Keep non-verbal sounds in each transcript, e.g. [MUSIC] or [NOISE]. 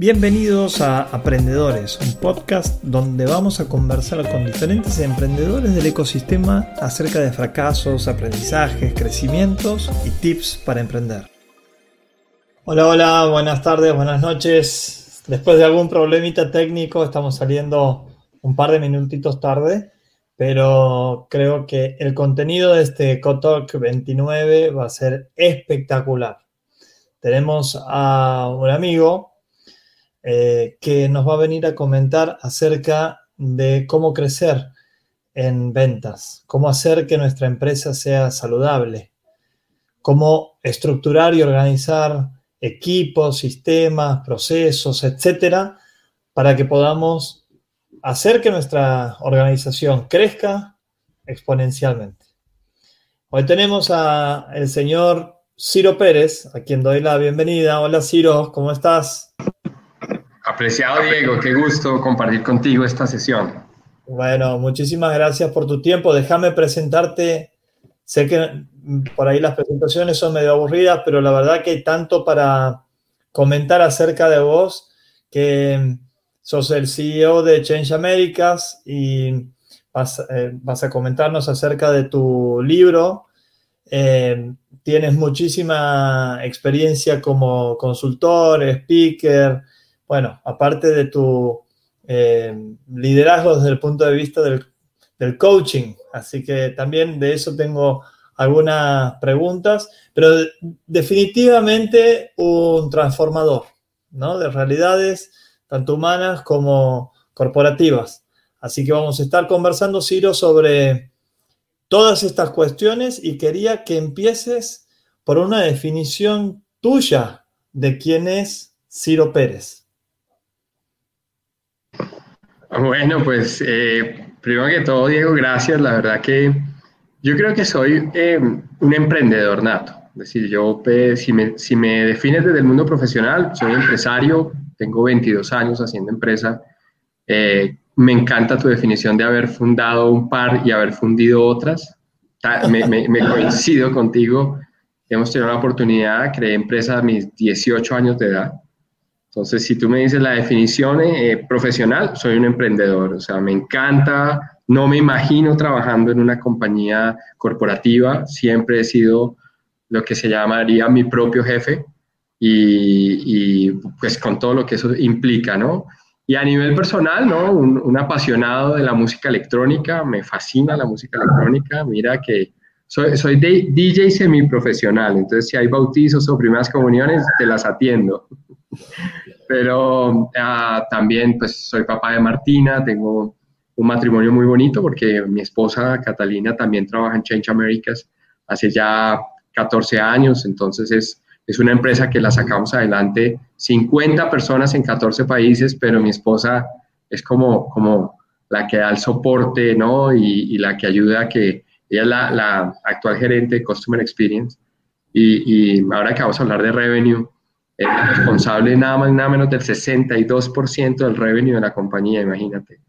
Bienvenidos a Aprendedores, un podcast donde vamos a conversar con diferentes emprendedores del ecosistema acerca de fracasos, aprendizajes, crecimientos y tips para emprender. Hola, hola, buenas tardes, buenas noches. Después de algún problemita técnico estamos saliendo un par de minutitos tarde, pero creo que el contenido de este Cotalk 29 va a ser espectacular. Tenemos a un amigo eh, que nos va a venir a comentar acerca de cómo crecer en ventas, cómo hacer que nuestra empresa sea saludable, cómo estructurar y organizar equipos, sistemas, procesos, etcétera, para que podamos hacer que nuestra organización crezca exponencialmente. Hoy tenemos al señor Ciro Pérez, a quien doy la bienvenida. Hola Ciro, ¿cómo estás? Apreciado Diego, qué gusto compartir contigo esta sesión. Bueno, muchísimas gracias por tu tiempo. Déjame presentarte. Sé que por ahí las presentaciones son medio aburridas, pero la verdad que hay tanto para comentar acerca de vos que sos el CEO de Change Americas y vas, eh, a comentarnos acerca de tu libro. Eh, tienes muchísima experiencia como consultor, speaker, bueno, aparte de tu eh, liderazgo desde el punto de vista del, coaching. Así que también de eso tengo algunas preguntas, pero definitivamente un transformador, ¿no? De realidades tanto humanas como corporativas. Así que vamos a estar conversando, Ciro, sobre todas estas cuestiones y quería que empieces por una definición tuya de quién es Ciro Pérez. Bueno, pues eh, primero que todo, Diego, gracias. La verdad que yo creo que soy eh, un emprendedor nato. Es decir, yo, pues, si, me, si me defines desde el mundo profesional, soy empresario, tengo 22 años haciendo empresa. Eh, me encanta tu definición de haber fundado un par y haber fundido otras. Me, me, coincido contigo. Hemos tenido la oportunidad, creé empresa a mis 18 años de edad. Entonces, si tú me dices la definición eh, profesional, soy un emprendedor, o sea, me encanta, no me imagino trabajando en una compañía corporativa, siempre he sido lo que se llamaría mi propio jefe y, pues con todo lo que eso implica, ¿no? Y a nivel personal, ¿no? Un, apasionado de la música electrónica, me fascina la música electrónica, mira que soy, soy DJ semiprofesional, entonces si hay bautizos o primeras comuniones, te las atiendo. Pero ah, también pues soy papá de Martina, tengo un matrimonio muy bonito porque mi esposa Catalina también trabaja en Change Americas hace ya 14 años, entonces es, es una empresa que la sacamos adelante, 50 personas en 14 países, pero mi esposa es como, como la que da el soporte, ¿no? Y, y la que ayuda a que ella es la, la actual gerente de Customer Experience. Y, y, ahora que vamos a hablar de revenue, es responsable nada más nada menos del 62% del revenue de la compañía, imagínate.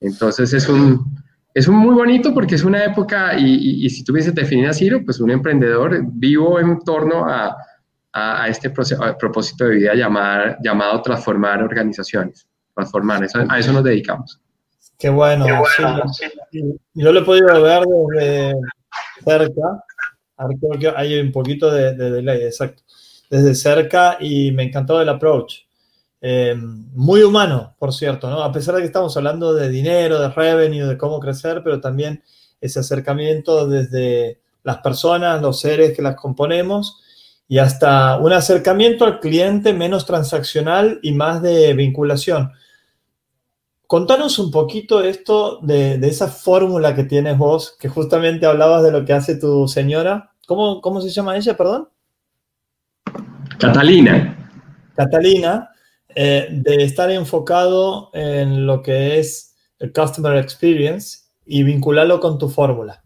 Entonces es un, es un muy bonito porque es una época, y, y, si tuviese definido así, pues un emprendedor vivo en torno a, a, este propósito de vida llamar, llamado transformar organizaciones, transformar, eso, a eso nos dedicamos. Qué bueno. Yo lo he podido ver desde cerca, creo que hay un poquito de, de delay, exacto desde cerca y me encantó el approach. Eh, muy humano, por cierto, ¿no? A pesar de que estamos hablando de dinero, de revenue, de cómo crecer, pero también ese acercamiento desde las personas, los seres que las componemos y hasta un acercamiento al cliente menos transaccional y más de vinculación. Contanos un poquito esto de, esa fórmula que tienes vos, que justamente hablabas de lo que hace tu señora. ¿Cómo, cómo se llama ella, perdón? Catalina. Catalina, eh, de estar enfocado en lo que es el Customer Experience y vincularlo con tu fórmula.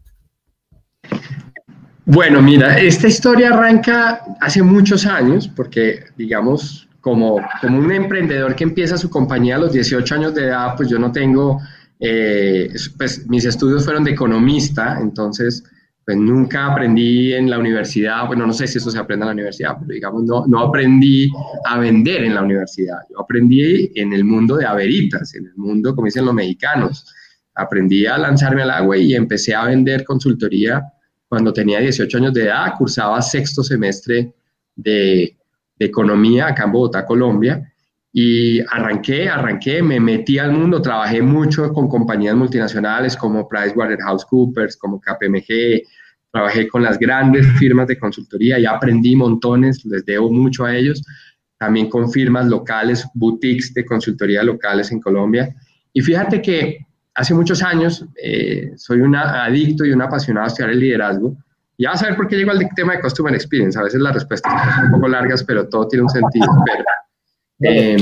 Bueno, mira, esta historia arranca hace muchos años porque, digamos, como, como un emprendedor que empieza su compañía a los 18 años de edad, pues yo no tengo, eh, pues mis estudios fueron de economista, entonces pues nunca aprendí en la universidad, bueno, no sé si eso se aprende en la universidad, pero digamos, no, no aprendí a vender en la universidad. Yo aprendí en el mundo de averitas, en el mundo, como dicen los mexicanos. Aprendí a lanzarme al agua y empecé a vender consultoría cuando tenía 18 años de edad, cursaba sexto semestre de, de economía acá en Bogotá, Colombia, y arranqué, arranqué, me metí al mundo, trabajé mucho con compañías multinacionales como PricewaterhouseCoopers, como KPMG, trabajé con las grandes firmas de consultoría y aprendí montones, les debo mucho a ellos, también con firmas locales, boutiques de consultoría locales en Colombia. Y fíjate que hace muchos años eh, soy un adicto y un apasionado a estudiar el liderazgo. Ya vas a ver por qué llego al tema de Customer Experience. A veces las respuestas son un poco largas, pero todo tiene un sentido. Eh,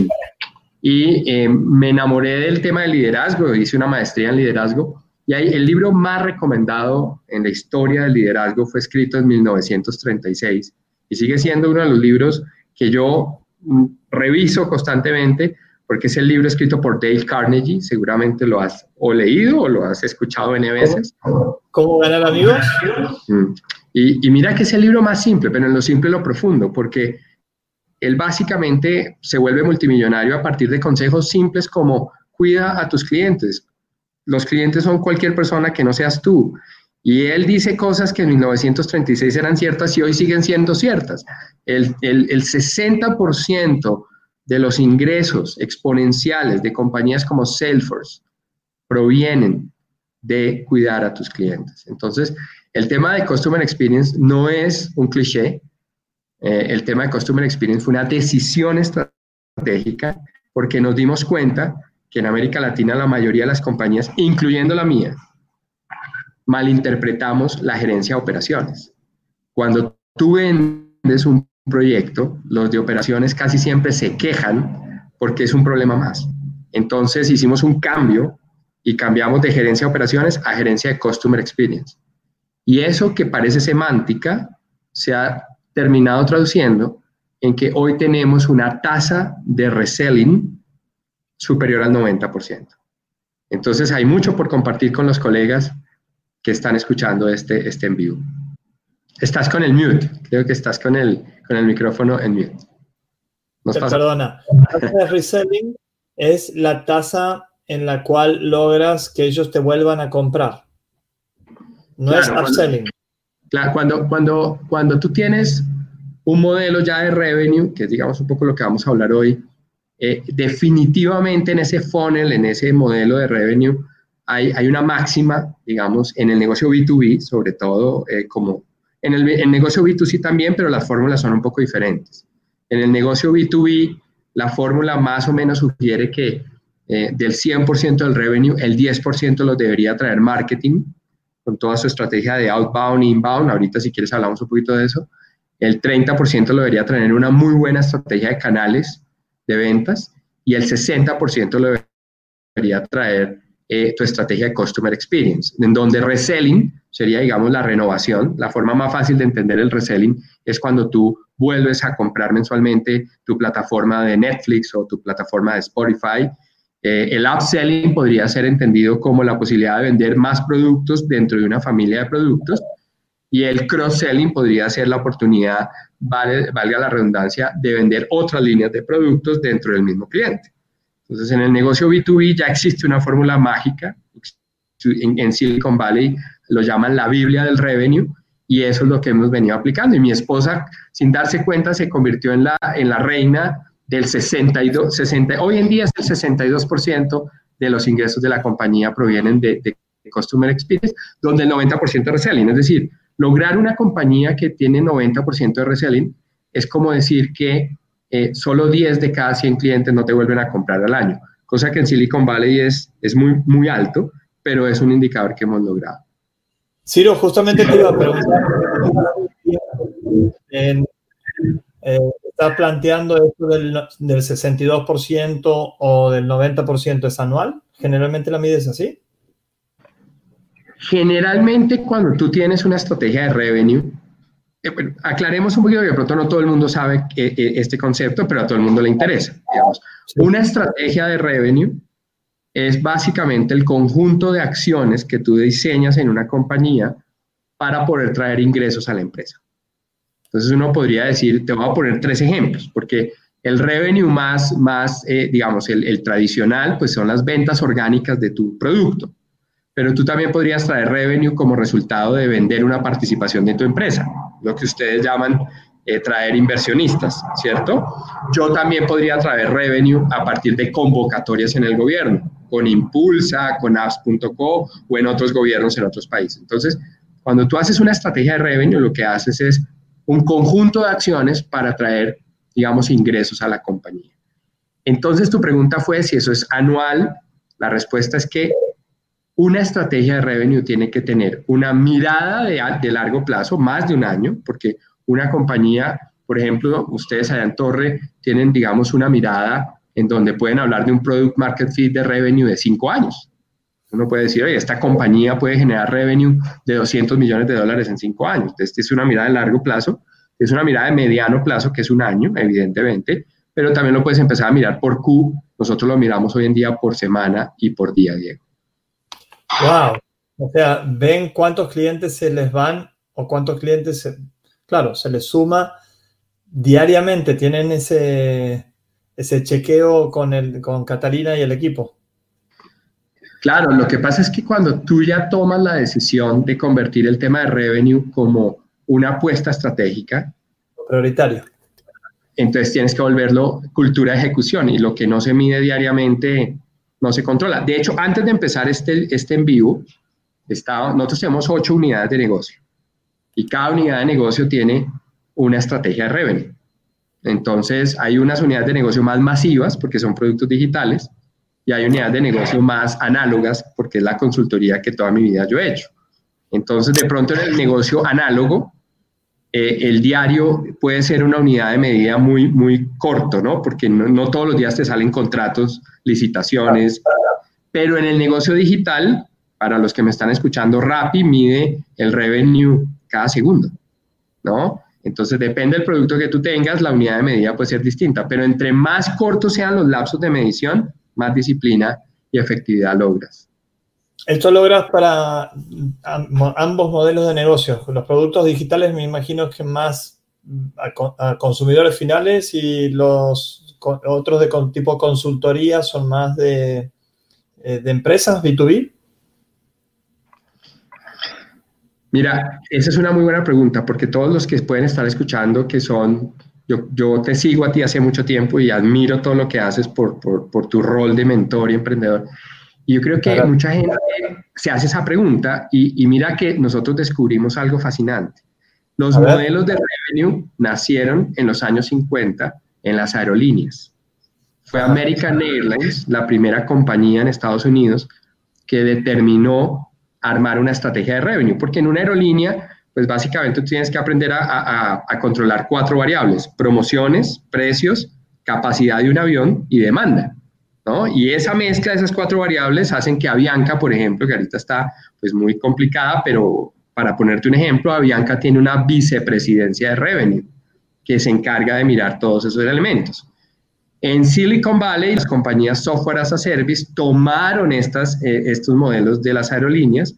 y eh, me enamoré del tema del liderazgo, hice una maestría en liderazgo. Y ahí, el libro más recomendado en la historia del liderazgo fue escrito en 1936 y sigue siendo uno de los libros que yo mm, reviso constantemente porque es el libro escrito por Dale Carnegie, seguramente lo has o leído o lo has escuchado N veces. ¿Cómo, ganar amigos? Y, y, mira que es el libro más simple, pero en lo simple lo profundo, porque él básicamente se vuelve multimillonario a partir de consejos simples como cuida a tus clientes. Los clientes son cualquier persona que no seas tú. Y él dice cosas que en 1936 eran ciertas y hoy siguen siendo ciertas. El, el, el 60% de los ingresos exponenciales de compañías como Salesforce provienen de cuidar a tus clientes. Entonces, el tema de Customer Experience no es un cliché. Eh, el tema de Customer Experience fue una decisión estratégica porque nos dimos cuenta que en América Latina la mayoría de las compañías, incluyendo la mía, malinterpretamos la gerencia de operaciones. Cuando tú vendes un proyecto, los de operaciones casi siempre se quejan porque es un problema más. Entonces hicimos un cambio y cambiamos de gerencia de operaciones a gerencia de Customer Experience. Y eso que parece semántica se ha terminado traduciendo en que hoy tenemos una tasa de reselling superior al 90%. Entonces hay mucho por compartir con los colegas que están escuchando este, este en vivo. Estás con el mute, creo que estás con el, con el micrófono en mute. Perdona, la tasa de reselling es la tasa en la cual logras que ellos te vuelvan a comprar. No es upselling. Claro, cuando, cuando, cuando tú tienes un modelo ya de revenue, que es digamos un poco lo que vamos a hablar hoy, eh, definitivamente en ese funnel, en ese modelo de revenue, hay, hay, una máxima, digamos, en el negocio B2B, sobre todo eh, como en el, negocio B2C también, pero las fórmulas son un poco diferentes. En el negocio B2B, la fórmula más o menos sugiere que eh, del 100% del revenue, el 10% lo debería traer marketing, con toda su estrategia de outbound inbound. Ahorita, si quieres, hablamos un poquito de eso. El 30% lo debería traer una muy buena estrategia de canales de ventas y el 60% lo debería traer eh, tu estrategia de Customer Experience, en donde reselling sería, digamos, la renovación. La forma más fácil de entender el reselling es cuando tú vuelves a comprar mensualmente tu plataforma de Netflix o tu plataforma de Spotify. Eh, el upselling podría ser entendido como la posibilidad de vender más productos dentro de una familia de productos y el cross-selling podría ser la oportunidad, valga la redundancia, de vender otras líneas de productos dentro del mismo cliente. Entonces, en el negocio B2B ya existe una fórmula mágica. En, Silicon Valley lo llaman la Biblia del revenue y eso es lo que hemos venido aplicando. Y mi esposa, sin darse cuenta, se convirtió en la, en la reina del 62, 60, hoy en día es el 62% de los ingresos de la compañía provienen de, de, Customer Experience, donde el 90% de reselling. Es decir, lograr una compañía que tiene 90% de reselling es como decir que eh, solo 10 de cada 100 clientes no te vuelven a comprar al año, cosa que en Silicon Valley es, es muy, muy alto, pero es un indicador que hemos logrado. Ciro, justamente te iba a preguntar, en, eh, ¿estás planteando esto del, del 62% o del 90% es anual? ¿Generalmente la mides así? Generalmente cuando tú tienes una estrategia de revenue, eh, aclaremos un poquito, que de pronto no todo el mundo sabe este concepto, pero a todo el mundo le interesa. Una estrategia de revenue es básicamente el conjunto de acciones que tú diseñas en una compañía para poder traer ingresos a la empresa. Entonces uno podría decir, te voy a poner tres ejemplos, porque el revenue más, más eh, digamos, el, tradicional, pues son las ventas orgánicas de tu producto. Pero tú también podrías traer revenue como resultado de vender una participación de tu empresa, lo que ustedes llaman eh, traer inversionistas, ¿cierto? Yo también podría traer revenue a partir de convocatorias en el gobierno, con Impulsa, con apps.co o en otros gobiernos en otros países. Entonces, cuando tú haces una estrategia de revenue, lo que haces es un conjunto de acciones para traer, digamos, ingresos a la compañía. Entonces, tu pregunta fue si eso es anual. La respuesta es que una estrategia de revenue tiene que tener una mirada de, largo plazo, más de un año, porque una compañía, por ejemplo, ustedes allá en Torre tienen, digamos, una mirada en donde pueden hablar de un product market fit de revenue de cinco años. Uno puede decir, oye, esta compañía puede generar revenue de 200 millones de dólares en cinco años. Esta es una mirada de largo plazo, es una mirada de mediano plazo, que es un año, evidentemente, pero también lo puedes empezar a mirar por Q. Nosotros lo miramos hoy en día por semana y por día, Diego. Wow. O sea, ven cuántos clientes se les van o cuántos clientes se, claro, se les suma diariamente, tienen ese, ese chequeo con, el, con Catalina y el equipo. Claro, lo que pasa es que cuando tú ya tomas la decisión de convertir el tema de revenue como una apuesta estratégica, prioritario. Entonces tienes que volverlo cultura de ejecución y lo que no se mide diariamente no se controla. De hecho, antes de empezar este, este en vivo, estaba, nosotros tenemos ocho unidades de negocio y cada unidad de negocio tiene una estrategia de revenue. Entonces, hay unas unidades de negocio más masivas porque son productos digitales y hay unidades de negocio más análogas porque es la consultoría que toda mi vida yo he hecho. Entonces, de pronto en el negocio análogo, eh, el diario puede ser una unidad de medida muy, muy corto, ¿no? Porque no, no todos los días te salen contratos, licitaciones, pero en el negocio digital, para los que me están escuchando, Rappi mide el revenue cada segundo, ¿no? Entonces, depende del producto que tú tengas, la unidad de medida puede ser distinta, pero entre más cortos sean los lapsos de medición, más disciplina y efectividad logras. Esto logras para ambos modelos de negocio. Los productos digitales me imagino que más a, consumidores finales y los otros de tipo consultoría son más de, eh, de empresas B2B. Mira, esa es una muy buena pregunta porque todos los que pueden estar escuchando que son, yo, yo te sigo a ti hace mucho tiempo y admiro todo lo que haces por, por, por tu rol de mentor y emprendedor. Y yo creo que mucha gente se hace esa pregunta y, y, mira que nosotros descubrimos algo fascinante. Los modelos de revenue nacieron en los años 50 en las aerolíneas. Fue American Airlines, la primera compañía en Estados Unidos, que determinó armar una estrategia de revenue, porque en una aerolínea, pues básicamente tú tienes que aprender a, controlar cuatro variables, promociones, precios, capacidad de un avión y demanda. ¿No? Y esa mezcla de esas cuatro variables hacen que Avianca, por ejemplo, que ahorita está pues muy complicada, pero para ponerte un ejemplo, Avianca tiene una vicepresidencia de revenue que se encarga de mirar todos esos elementos. En Silicon Valley, las compañías software as a service tomaron estas, eh, estos modelos de las aerolíneas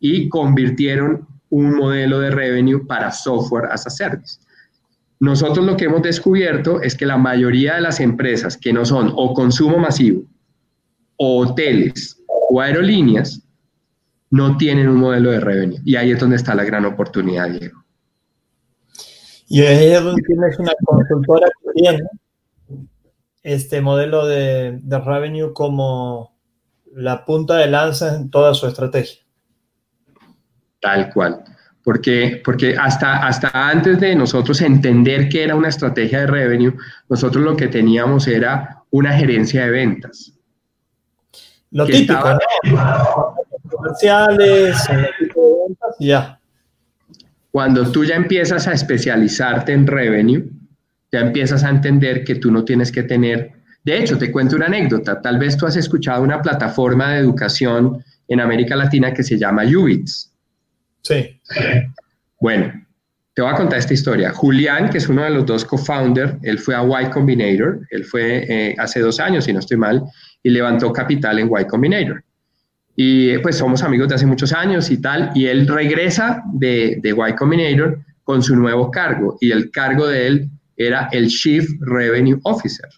y convirtieron un modelo de revenue para software as a service. Nosotros lo que hemos descubierto es que la mayoría de las empresas que no son o consumo masivo, o hoteles, o aerolíneas, no tienen un modelo de revenue. Y ahí es donde está la gran oportunidad, Diego. Y ahí es donde tienes una consultora que tiene este modelo de, revenue como la punta de lanza en toda su estrategia. Tal cual. Porque, porque hasta, hasta antes de nosotros entender que era una estrategia de revenue, nosotros lo que teníamos era una gerencia de ventas. Lo típico, Comerciales, ventas ya. Cuando tú ya empiezas a especializarte en revenue, ya empiezas a entender que tú no tienes que tener... De hecho, te cuento una anécdota. Tal vez tú has escuchado una plataforma de educación en América Latina que se llama Ubits. Sí. Bueno, te voy a contar esta historia. Julián, que es uno de los dos co-founders, él fue a Y Combinator, él fue eh, hace dos años, si no estoy mal, y levantó capital en Y Combinator. y pues somos amigos de hace muchos años y tal, y él regresa de, de Y Combinator con su nuevo cargo, y el cargo de él era el Chief Revenue Officer.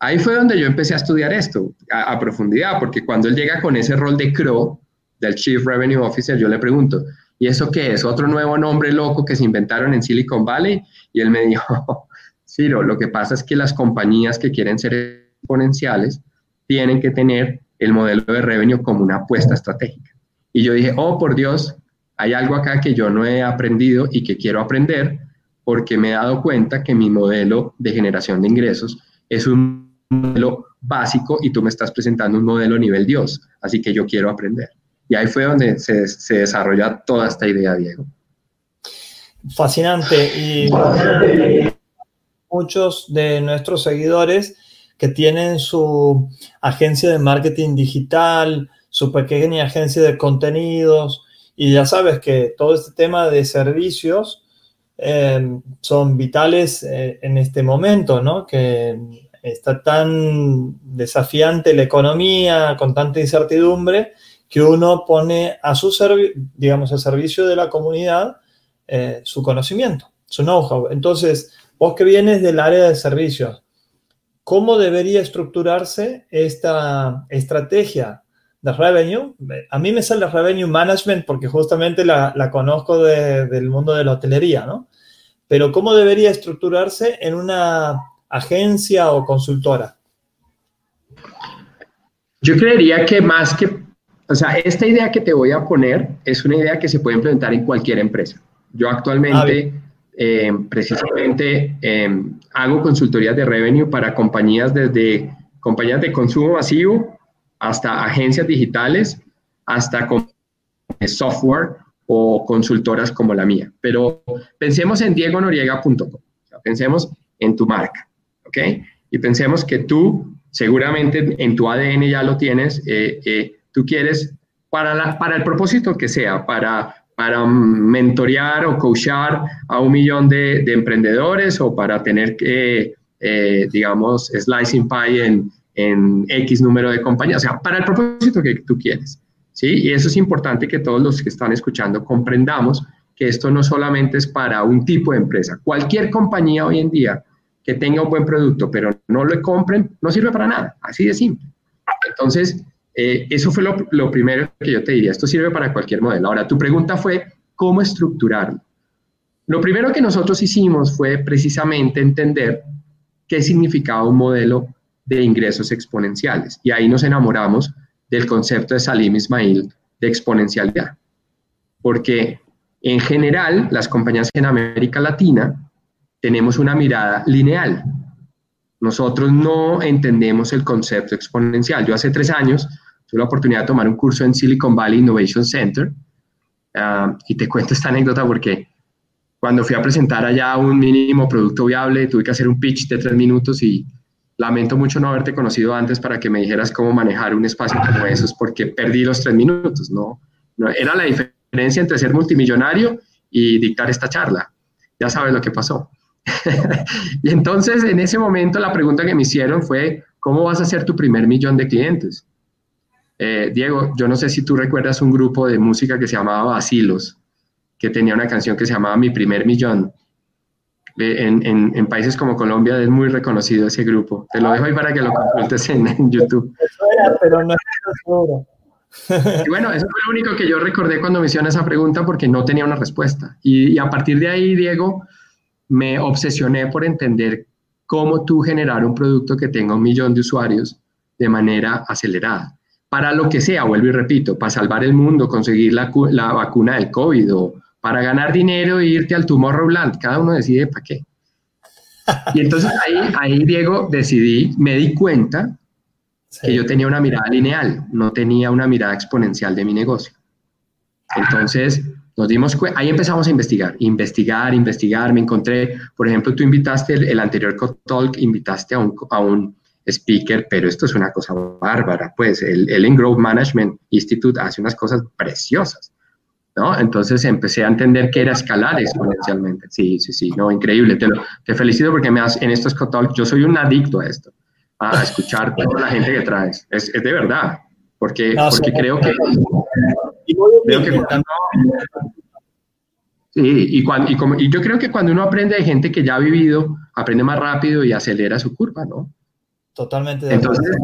Ahí fue donde yo empecé a estudiar esto a, profundidad, porque cuando él llega con ese rol de CRO, del Chief Revenue Officer, yo le pregunto, ¿y eso qué es? ¿Otro nuevo nombre loco que se inventaron en Silicon Valley? Y él me dijo, [LAUGHS] Ciro, lo que pasa es que las compañías que quieren ser exponenciales tienen que tener el modelo de revenue como una apuesta estratégica. Y yo dije, oh, por Dios, hay algo acá que yo no he aprendido y que quiero aprender porque me he dado cuenta que mi modelo de generación de ingresos es un modelo básico y tú me estás presentando un modelo nivel Dios, así que yo quiero aprender. Y ahí fue donde se, desarrolla toda esta idea, Diego. Fascinante. Y muchos de nuestros seguidores que tienen su agencia de marketing digital, su pequeña agencia de contenidos, y ya sabes que todo este tema de servicios eh, son vitales eh, en este momento, ¿no? Que está tan desafiante la economía, con tanta incertidumbre, que uno pone a su digamos, al servicio de la comunidad eh, su conocimiento, su know-how. Entonces, vos que vienes del área de servicios, ¿cómo debería estructurarse esta estrategia de revenue? A mí me sale revenue management porque justamente la, conozco del mundo de la hotelería, ¿no? Pero ¿cómo debería estructurarse en una agencia o consultora? Yo creería que más que, o sea, esta idea que te voy a poner es una idea que se puede implementar en cualquier empresa. Yo actualmente, eh, precisamente, em, hago consultorías de revenue para compañías desde compañías de consumo masivo hasta agencias digitales, hasta software o consultoras como la mía. Pero pensemos en diegonoriega.com, pensemos en tu marca, ¿ok? Y pensemos que tú, seguramente en tu ADN ya lo tienes, eh, eh, tú quieres, para, el propósito que sea, para para mentorear o coachar a un millón de, emprendedores o para tener que, eh, digamos, slicing pie en, en, X número de compañías, o sea, para el propósito que tú quieres. ¿sí? Y eso es importante que todos los que están escuchando comprendamos que esto no solamente es para un tipo de empresa. Cualquier compañía hoy en día que tenga un buen producto, pero no lo compren, no sirve para nada, así de simple. Entonces, eh, eso fue lo, primero que yo te diría. Esto sirve para cualquier modelo. Ahora, tu pregunta fue, ¿cómo estructurarlo? Lo primero que nosotros hicimos fue precisamente entender qué significaba un modelo de ingresos exponenciales. Y ahí nos enamoramos del concepto de Salim Ismail de exponencialidad. Porque en general, las compañías en América Latina tenemos una mirada lineal. Nosotros no entendemos el concepto exponencial. Yo hace tres años tuve la oportunidad de tomar un curso en Silicon Valley Innovation Center. Ah, y te cuento esta anécdota porque cuando fui a presentar allá un mínimo producto viable, tuve que hacer un pitch de tres minutos y lamento mucho no haberte conocido antes para que me dijeras cómo manejar un espacio como esos, porque perdí los tres minutos, ¿no? no era la diferencia entre ser multimillonario y dictar esta charla. Ya sabes lo que pasó. [LAUGHS] y entonces, en ese momento, la pregunta que me hicieron fue, ¿cómo vas a hacer tu primer millón de clientes? Eh, Diego, yo no sé si tú recuerdas un grupo de música que se llamaba Basilos, que tenía una canción que se llamaba Mi primer millón. En, países como Colombia es muy reconocido ese grupo. Te lo dejo ahí para que lo consultes en, YouTube. pero no seguro. Y bueno, eso fue lo único que yo recordé cuando me hicieron esa pregunta porque no tenía una respuesta. Y, y, a partir de ahí, Diego, me obsesioné por entender cómo tú generar un producto que tenga un millón de usuarios de manera acelerada para lo que sea, vuelvo y repito, para salvar el mundo, conseguir la, la vacuna del COVID o para ganar dinero e irte al Tomorrowland, cada uno decide para qué. Y entonces ahí, ahí, Diego, decidí, me di cuenta que yo tenía una mirada lineal, no tenía una mirada exponencial de mi negocio. Entonces, nos dimos ahí empezamos a investigar, investigar, investigar. Me encontré, por ejemplo, tú invitaste el, anterior Talk, invitaste a un, a un speaker, pero esto es una cosa bárbara, pues el Ellen Grove Management Institute hace unas cosas preciosas, ¿no? Entonces empecé a entender que era escalar exponencialmente. Sí, sí, sí, no, increíble. Te, te felicito porque me has, en estos talks, yo soy un adicto a esto, a escuchar [LAUGHS] toda la gente que traes. Es, es de verdad, porque, porque creo que... y, cuando, y, yo creo que cuando uno aprende de gente que ya ha vivido, aprende más rápido y acelera su curva, ¿no? Totalmente. De Entonces,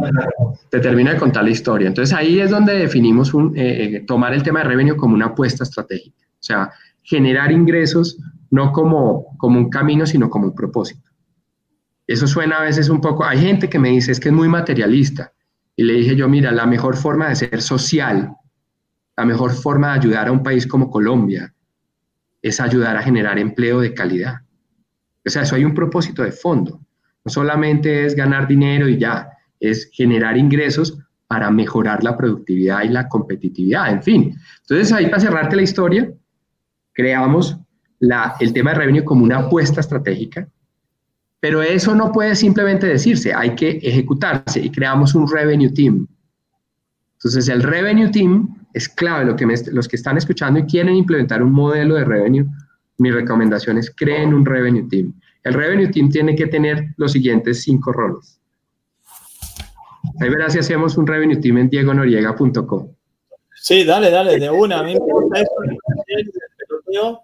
te termina de contar la historia. Entonces, ahí es donde definimos un, eh, eh, tomar el tema de revenue como una apuesta estratégica. O sea, generar ingresos no como, como un camino, sino como un propósito. Eso suena a veces un poco, hay gente que me dice es que es muy materialista. Y le dije yo, mira, la mejor forma de ser social, la mejor forma de ayudar a un país como Colombia, es ayudar a generar empleo de calidad. O sea, eso hay un propósito de fondo. No solamente es ganar dinero y ya, es generar ingresos para mejorar la productividad y la competitividad, en fin. Entonces ahí para cerrarte la historia, creamos el tema de revenue como una apuesta estratégica, pero eso no puede simplemente decirse, hay que ejecutarse y creamos un revenue team. Entonces el revenue team es clave, lo que los que están escuchando y quieren implementar un modelo de revenue, mi recomendación es creen un revenue team. El Revenue Team tiene que tener los siguientes cinco roles. Ahí verás si hacemos un Revenue Team en diegonoriega.com. Sí, dale, dale, de una. A mí me gusta eso.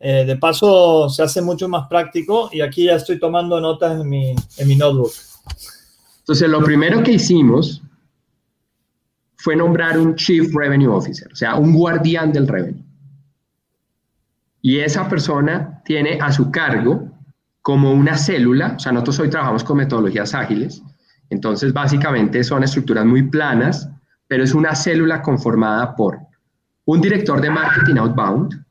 Eh, de paso, se hace mucho más práctico y aquí ya estoy tomando notas en mi, en mi notebook. Entonces, lo primero que hicimos fue nombrar un Chief Revenue Officer, o sea, un guardián del revenue. Y esa persona tiene a su cargo como una célula, o sea, nosotros hoy trabajamos con metodologías ágiles, entonces básicamente son estructuras muy planas, pero es una célula conformada por un director de marketing outbound,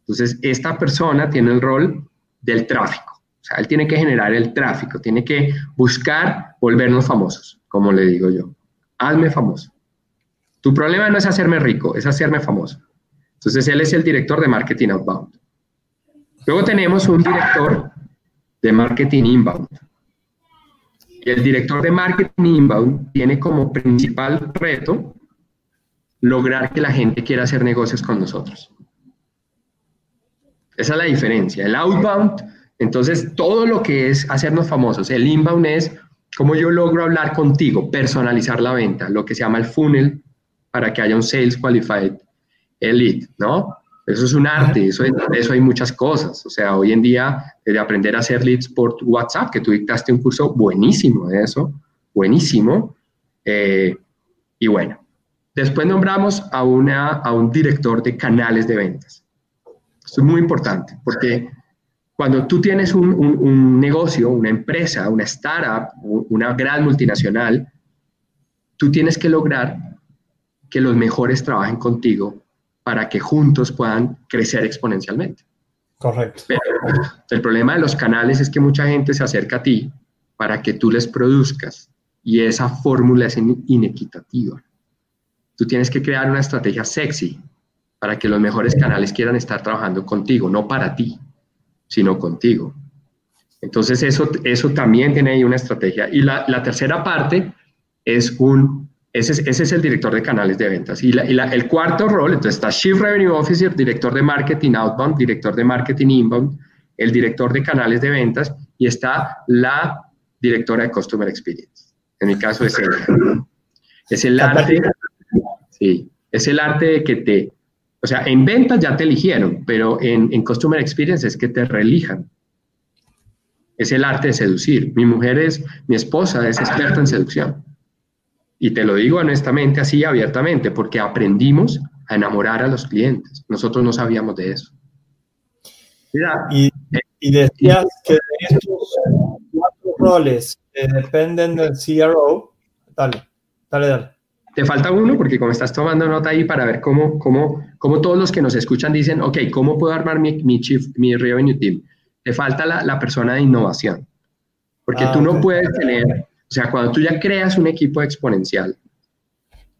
entonces esta persona tiene el rol del tráfico, o sea, él tiene que generar el tráfico, tiene que buscar volvernos famosos, como le digo yo, hazme famoso. Tu problema no es hacerme rico, es hacerme famoso. Entonces él es el director de marketing outbound. Luego tenemos un director de marketing inbound. Y el director de marketing inbound tiene como principal reto lograr que la gente quiera hacer negocios con nosotros. Esa es la diferencia. El outbound, entonces todo lo que es hacernos famosos. El inbound es cómo yo logro hablar contigo, personalizar la venta, lo que se llama el funnel para que haya un sales qualified elite, ¿no? Eso es un arte, eso, eso hay muchas cosas. O sea, hoy en día, de aprender a hacer leads por WhatsApp, que tú dictaste un curso buenísimo de eso, buenísimo. Eh, y bueno, después nombramos a, una, a un director de canales de ventas. Esto es muy importante, porque cuando tú tienes un, un, un negocio, una empresa, una startup, una gran multinacional, tú tienes que lograr que los mejores trabajen contigo para que juntos puedan crecer exponencialmente. Correcto. Pero el problema de los canales es que mucha gente se acerca a ti para que tú les produzcas y esa fórmula es inequitativa. Tú tienes que crear una estrategia sexy para que los mejores canales quieran estar trabajando contigo, no para ti, sino contigo. Entonces eso, eso también tiene ahí una estrategia. Y la, la tercera parte es un ese es, el director de canales de ventas. Y, el cuarto rol, entonces está Chief Revenue Officer, director de marketing outbound, director de marketing inbound, el director de canales de ventas y está la directora de Customer Experience. En mi caso es ella. Es el arte, sí, es el arte de que te, o sea, en ventas ya te eligieron, pero en, en Customer Experience es que te reelijan. Es el arte de seducir. Mi mujer es, mi esposa es experta en seducción. Y te lo digo honestamente, así abiertamente, porque aprendimos a enamorar a los clientes. Nosotros no sabíamos de eso. y, y, decías que estos cuatro roles que dependen del CRO, dale, dale, dale. Te falta uno porque como estás tomando nota ahí para ver cómo, cómo, cómo todos los que nos escuchan dicen, ok, ¿cómo puedo armar mi, mi, chief, mi revenue team? Te falta la, la persona de innovación. Porque ah, tú no puedes tener o sea, cuando tú ya creas un equipo exponencial,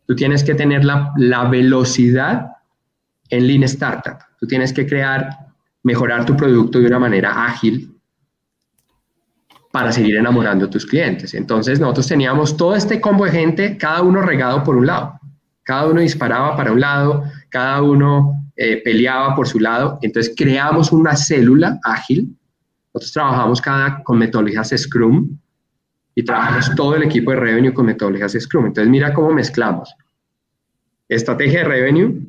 tú tienes que tener la, la velocidad en Lean Startup. Tú tienes que crear, mejorar tu producto de una manera ágil para seguir enamorando a tus clientes. Entonces nosotros teníamos todo este combo de gente, cada uno regado por un lado. Cada uno disparaba para un lado, cada uno eh, peleaba por su lado. Entonces creamos una célula ágil. Nosotros trabajamos cada, con metodologías Scrum, y trabajamos todo el equipo de revenue con metodologías Scrum. Entonces, mira cómo mezclamos estrategia de revenue,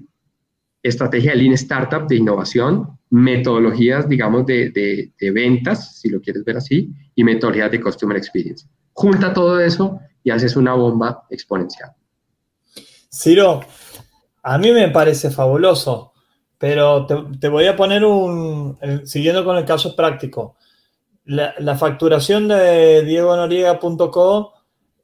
estrategia de Lean Startup de innovación, metodologías, digamos, de, de, ventas, si lo quieres ver así, y metodologías de Customer Experience. Junta todo eso y haces una bomba exponencial. Ciro, a mí me parece fabuloso, pero te, voy a poner un, siguiendo con el caso práctico, la, facturación de diegonoriega.co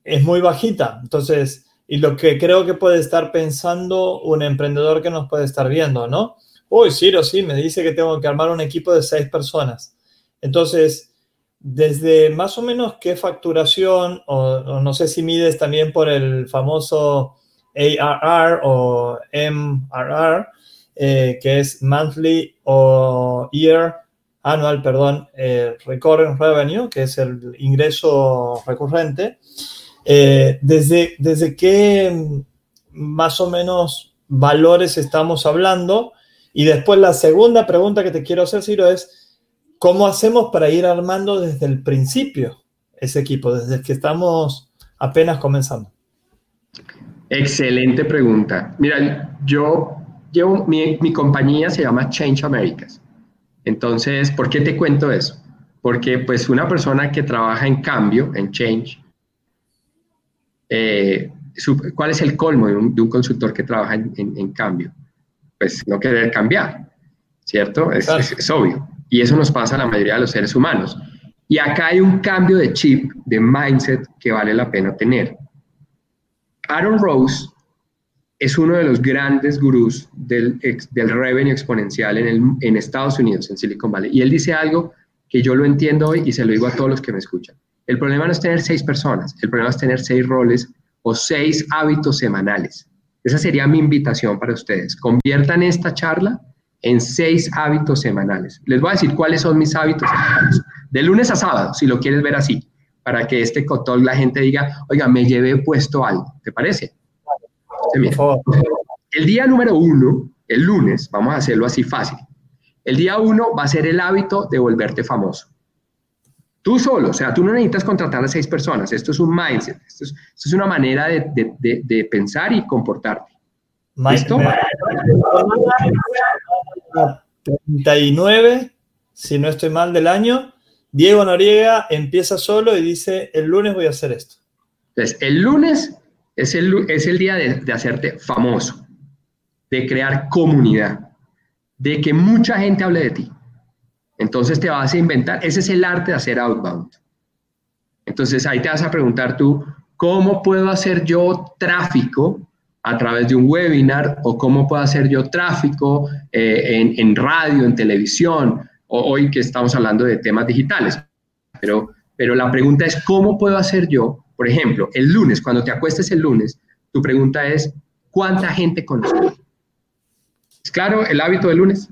es muy bajita, entonces, y lo que creo que puede estar pensando un emprendedor que nos puede estar viendo, ¿no? Uy, Ciro, sí, me dice que tengo que armar un equipo de seis personas. Entonces, desde más o menos qué facturación, o, no sé si mides también por el famoso ARR o MRR, eh, que es monthly o year, anual, perdón, eh, recurrent revenue, que es el ingreso recurrente. Eh, desde, ¿Desde qué más o menos valores estamos hablando? Y después la segunda pregunta que te quiero hacer, Ciro, es, ¿cómo hacemos para ir armando desde el principio ese equipo, desde que estamos apenas comenzando? Excelente pregunta. Mira, yo llevo, mi, mi compañía se llama Change Americas. Entonces, ¿por qué te cuento eso? Porque pues una persona que trabaja en cambio, en Change, eh, ¿cuál es el colmo de un, consultor que trabaja en, en cambio? pues no querer cambiar, ¿cierto? Es, obvio. Y eso nos pasa a la mayoría de los seres humanos. Y acá hay un cambio de chip, de mindset que vale la pena tener. Aaron Rose es uno de los grandes gurús del, del revenue exponencial en, Estados Unidos, en Silicon Valley. Y él dice algo que yo lo entiendo hoy y se lo digo a todos los que me escuchan. El problema no es tener seis personas, el problema es tener seis roles o seis hábitos semanales. Esa sería mi invitación para ustedes. Conviertan esta charla en seis hábitos semanales. Les voy a decir cuáles son mis hábitos. De lunes a sábado, si lo quieres ver así, para que este cotón la gente diga, oiga, me llevé puesto algo. ¿Te parece? El día número uno, el lunes, vamos a hacerlo así fácil. El día uno va a ser el hábito de volverte famoso. Tú solo, o sea, tú no necesitas contratar a seis personas. Esto es un mindset, esto es, una manera de, pensar y comportarte. ¿Listo? 39, si no estoy mal del año, Diego Noriega empieza solo y dice, el lunes voy a hacer esto. Entonces, el lunes es el, es el día de hacerte famoso, de crear comunidad, de que mucha gente hable de ti. Entonces te vas a inventar, ese es el arte de hacer outbound. Entonces ahí te vas a preguntar tú, ¿cómo puedo hacer yo tráfico a través de un webinar o cómo puedo hacer yo tráfico eh, en, radio, en televisión, o hoy que estamos hablando de temas digitales? Pero, pero la pregunta es, ¿cómo puedo hacer yo, por ejemplo, el lunes, cuando te acuestes el lunes, tu pregunta es, ¿cuánta gente conozco? ¿Es claro el hábito del lunes?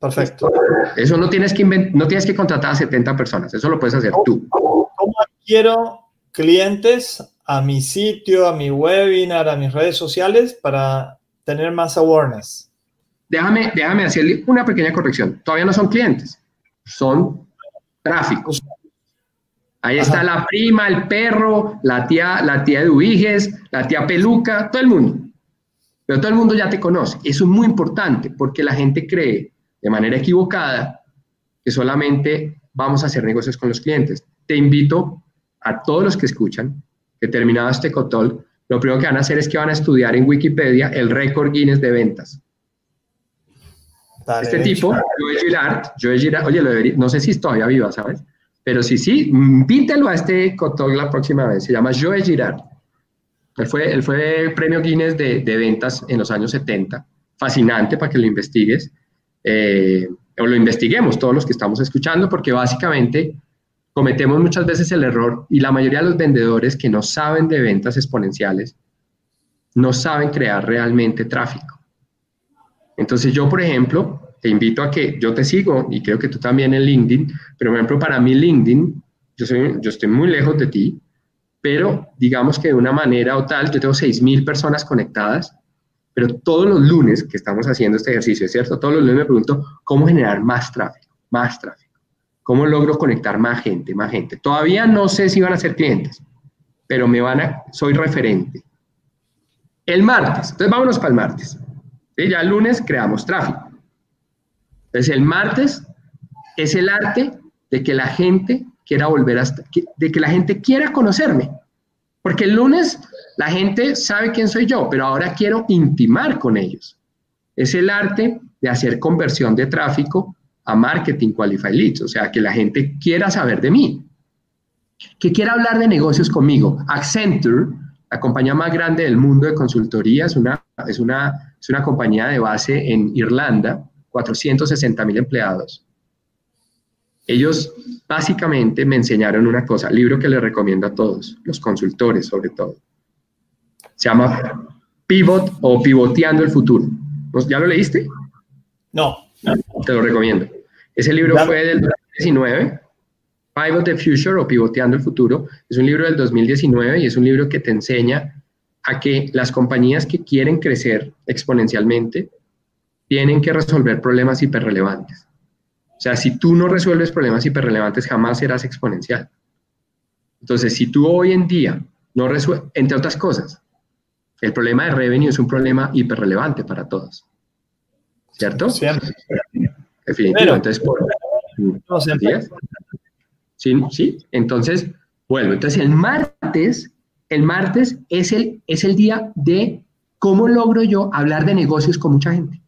Perfecto. Eso no tienes que no tienes que contratar a 70 personas, eso lo puedes hacer tú. ¿Cómo adquiero clientes a mi sitio, a mi webinar, a mis redes sociales para tener más awareness? Déjame, déjame hacerle una pequeña corrección. Todavía no son clientes, son tráficos. Ahí está la prima, el perro, la tía, la tía de Ubiges, la tía Peluca, todo el mundo. Pero todo el mundo ya te conoce. Eso es muy importante porque la gente cree de manera equivocada que solamente vamos a hacer negocios con los clientes. Te invito a todos los que escuchan que terminado este cotol, lo primero que van a hacer es que van a estudiar en Wikipedia el récord Guinness de ventas. este tipo, Joe Girard, Joe Girard, oye, no sé si es todavía viva, ¿sabes? Pero sí, sí, invítelo a este cotol la próxima vez. Se llama Joe Girard. Él fue, él fue premio Guinness de, de ventas en los años 70. Fascinante para que lo investigues. Eh, o lo investiguemos todos los que estamos escuchando, porque básicamente cometemos muchas veces el error y la mayoría de los vendedores que no saben de ventas exponenciales no saben crear realmente tráfico. Entonces yo, por ejemplo, te invito a que yo te sigo y creo que tú también en LinkedIn, pero por ejemplo para mí LinkedIn, yo, soy, yo estoy muy lejos de ti, pero digamos que de una manera o tal, yo tengo 6.000 personas conectadas pero todos los lunes que estamos haciendo este ejercicio, ¿es cierto? Todos los lunes me pregunto cómo generar más tráfico, más tráfico. ¿Cómo logro conectar más gente, más gente? Todavía no sé si van a ser clientes, pero me van a, soy referente. El martes, entonces vámonos para el martes. Ya el lunes creamos tráfico. Entonces el martes es el arte de que la gente quiera volver hasta, de que la gente quiera conocerme. Porque el lunes la gente sabe quién soy yo, pero ahora quiero intimar con ellos. Es el arte de hacer conversión de tráfico a marketing qualified leads, o sea, que la gente quiera saber de mí, que quiera hablar de negocios conmigo. Accenture, la compañía más grande del mundo de consultoría, una, es una, es una compañía de base en Irlanda, 460 mil empleados. Ellos básicamente me enseñaron una cosa, libro que les recomiendo a todos, los consultores sobre todo. Se llama Pivot o Pivoteando el Futuro. ¿Ya lo leíste? No. Te lo recomiendo. Ese libro fue del 2019, Pivot the Future o Pivoteando el Futuro. Es un libro del 2019 y es un libro que te enseña a que las compañías que quieren crecer exponencialmente tienen que resolver problemas hiperrelevantes. O sea, si tú no resuelves problemas hiperrelevantes, jamás serás exponencial. Entonces, si tú hoy en día no resuelves, entre otras cosas, el problema de revenue es un problema hiperrelevante para todos. ¿Cierto? Siempre. Definitivamente. Entonces, por, ¿Sí? ¿Sí? Entonces, bueno, entonces el martes, el martes es el, es el día de cómo logro yo hablar de negocios con mucha gente.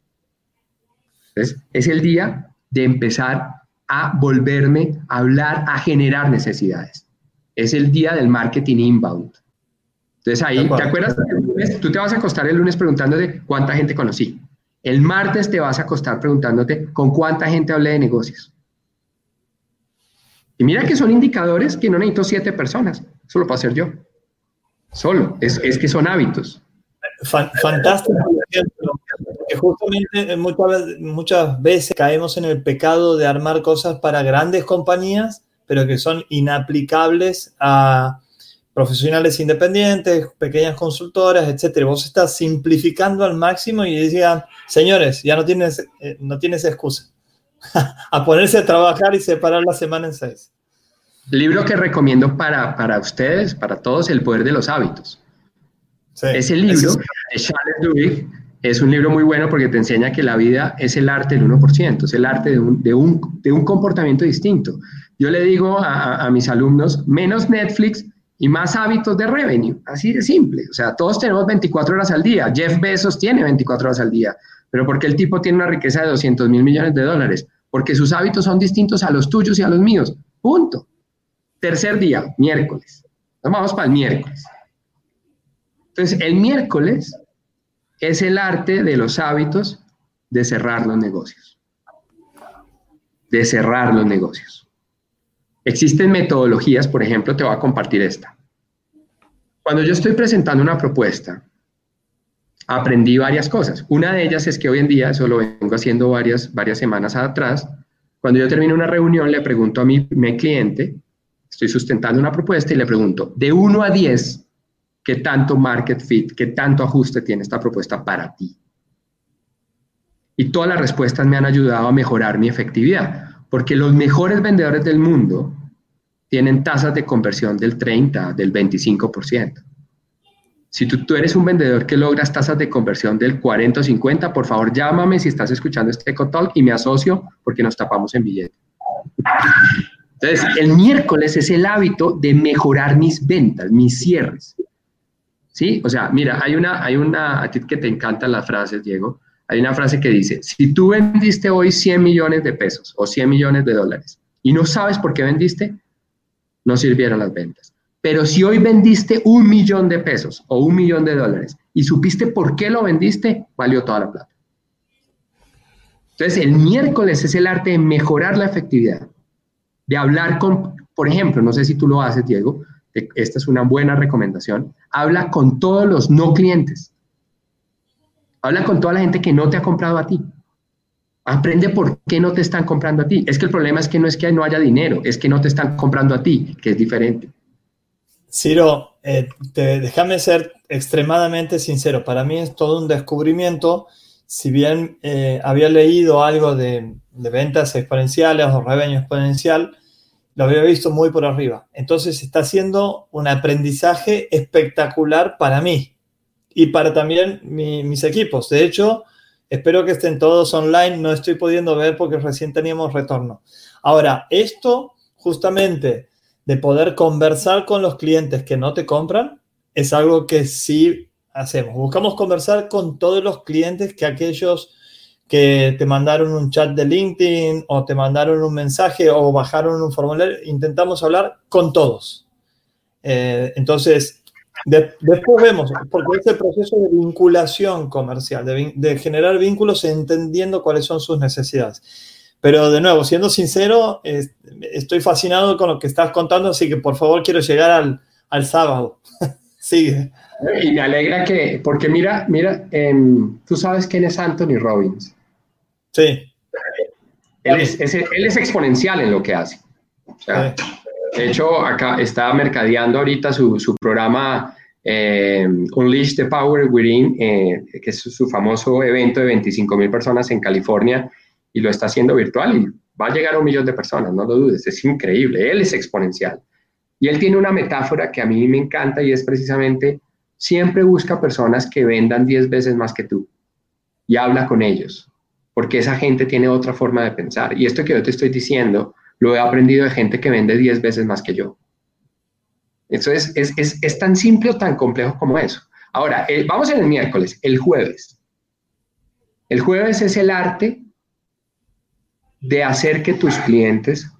Entonces, es el día de empezar a volverme a hablar, a generar necesidades. Es el día del marketing inbound. Entonces ahí, ¿te acuerdas? Tú te vas a acostar el lunes preguntándote cuánta gente conocí. El martes te vas a acostar preguntándote con cuánta gente hablé de negocios. Y mira que son indicadores que no necesito siete personas, eso lo puedo hacer yo. Solo, es, que son hábitos. Fantástico. Justamente muchas, muchas veces caemos en el pecado de armar cosas para grandes compañías, pero que son inaplicables a profesionales independientes, pequeñas consultoras, etcétera. Vos estás simplificando al máximo y decían, señores, ya no tienes, eh, no tienes excusa. [LAUGHS] a ponerse a trabajar y separar la semana en seis. Libro que recomiendo para, para ustedes, para todos, El Poder de los Hábitos. Ese libro de Charles Duhigg es un libro muy bueno porque te enseña que la vida es el arte del 1%, es el arte de un, de un, de un comportamiento distinto. Yo le digo a, a mis alumnos, menos Netflix, y más hábitos de revenue, así de simple. O sea, todos tenemos 24 horas al día. Jeff Bezos tiene 24 horas al día, pero porque el tipo tiene una riqueza de 200 mil millones de dólares, porque sus hábitos son distintos a los tuyos y a los míos. Punto. Tercer día, miércoles. Nos vamos para el miércoles. Entonces, el miércoles es el arte de los hábitos de cerrar los negocios. De cerrar los negocios. Existen metodologías, por ejemplo, te voy a compartir esta. Cuando yo estoy presentando una propuesta, aprendí varias cosas. Una de ellas es que hoy en día, eso lo vengo haciendo varias, varias semanas atrás, cuando yo termino una reunión, le pregunto a mi, mi cliente, estoy sustentando una propuesta y le pregunto, de 1 a 10, ¿qué tanto market fit, qué tanto ajuste tiene esta propuesta para ti? Y todas las respuestas me han ayudado a mejorar mi efectividad. Porque los mejores vendedores del mundo tienen tasas de conversión del 30, del 25%. Si tú, eres un vendedor que logras tasas de conversión del 40 o 50, por favor llámame si estás escuchando este Eco y me asocio porque nos tapamos en billete. Entonces, el miércoles es el hábito de mejorar mis ventas, mis cierres. ¿Sí? O sea, mira, hay una, hay una, a ti que te encantan las frases, Diego, hay una frase que dice, si tú vendiste hoy 100 millones de pesos o 100 millones de dólares y no sabes por qué vendiste, no sirvieron las ventas. Pero si hoy vendiste un millón de pesos o un millón de dólares y supiste por qué lo vendiste, valió toda la plata. Entonces, el miércoles es el arte de mejorar la efectividad, de hablar con, por ejemplo, no sé si tú lo haces, Diego, esta es una buena recomendación, habla con todos los no clientes. Habla con toda la gente que no te ha comprado a ti. Aprende por qué no te están comprando a ti. Es que el problema es que no es que no haya dinero, es que no te están comprando a ti, que es diferente. Ciro, eh, déjame ser extremadamente sincero. Para mí es todo un descubrimiento. Si bien eh, había leído algo de, de, ventas exponenciales o revenue exponencial, lo había visto muy por arriba. Entonces está siendo un aprendizaje espectacular para mí y para también mis equipos. De hecho, espero que estén todos online. No estoy pudiendo ver porque recién teníamos retorno. Ahora, esto justamente de poder conversar con los clientes que no te compran es algo que sí hacemos. Buscamos conversar con todos los clientes que aquellos que te mandaron un chat de LinkedIn o te mandaron un mensaje o bajaron un formulario, intentamos hablar con todos. Eh, entonces, después vemos, porque es el proceso de vinculación comercial, de, generar vínculos entendiendo cuáles son sus necesidades. Pero de nuevo, siendo sincero, estoy fascinado con lo que estás contando, así que por favor quiero llegar al, al sábado. [LAUGHS] Sigue. Y me alegra que, porque mira, mira, em, tú sabes quién es Anthony Robbins. Sí. Él es, él es exponencial en lo que hace. De hecho, acá está mercadeando ahorita su, su programa eh, Unleash the Power Within, eh, que es su, famoso evento de 25 mil personas en California, y lo está haciendo virtual y va a llegar a un millón de personas, no lo dudes, es increíble, él es exponencial. Y él tiene una metáfora que a mí me encanta y es precisamente, siempre busca personas que vendan 10 veces más que tú y habla con ellos, porque esa gente tiene otra forma de pensar. Y esto que yo te estoy diciendo, lo he aprendido de gente que vende 10 veces más que yo. Eso es, es, tan simple o tan complejo como eso. Ahora, vamos en el miércoles, el jueves. El jueves es el arte de hacer que tus clientes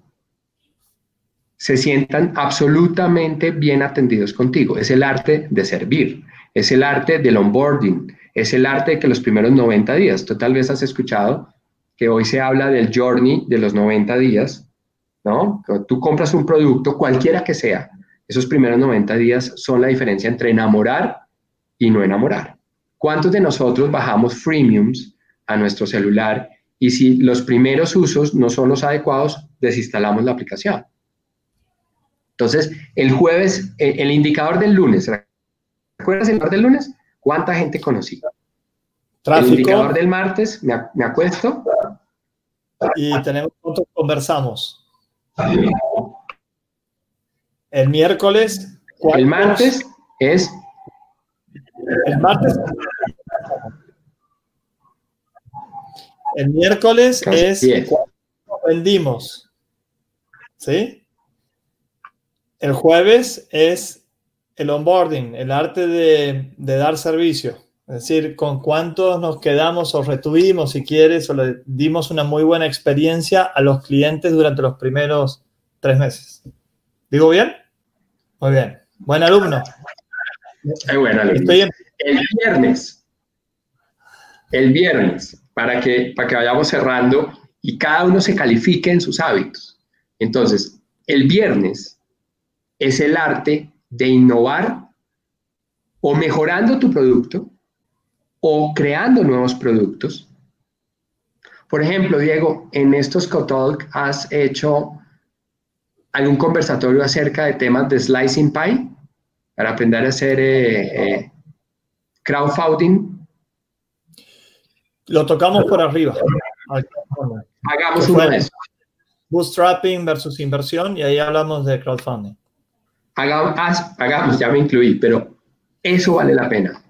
se sientan absolutamente bien atendidos contigo. Es el arte de servir, es el arte del onboarding, es el arte de que los primeros 90 días, tú tal vez has escuchado que hoy se habla del journey de los 90 días, ¿no? Tú compras un producto, cualquiera que sea, esos primeros 90 días son la diferencia entre enamorar y no enamorar. ¿Cuántos de nosotros bajamos freemiums a nuestro celular y si los primeros usos no son los adecuados, desinstalamos la aplicación? Entonces, el jueves, eh, el, indicador del lunes, ¿recuerdas el indicador del lunes? ¿Cuánta gente conocí? El indicador del martes, me, acuesto. Y tenemos cuánto conversamos. El miércoles. El martes es. El martes. El miércoles es. vendimos. ¿Sí? El jueves es el onboarding, el arte de, dar servicio. Es decir, con cuántos nos quedamos o retuvimos, si quieres, o le dimos una muy buena experiencia a los clientes durante los primeros tres meses. ¿Digo bien? Muy bien. Buen alumno. alumno. El viernes. El viernes, para que, para que vayamos cerrando y cada uno se califique en sus hábitos. Entonces, el viernes es el arte de innovar o mejorando tu producto o creando nuevos productos. Por ejemplo, Diego, en estos Cotalk has hecho algún conversatorio acerca de temas de slicing pie para aprender a hacer eh, eh, crowdfunding. Lo tocamos por arriba. Hagamos uno de Bootstrapping versus inversión y ahí hablamos de crowdfunding hagamos, ya me incluí, pero eso vale la pena.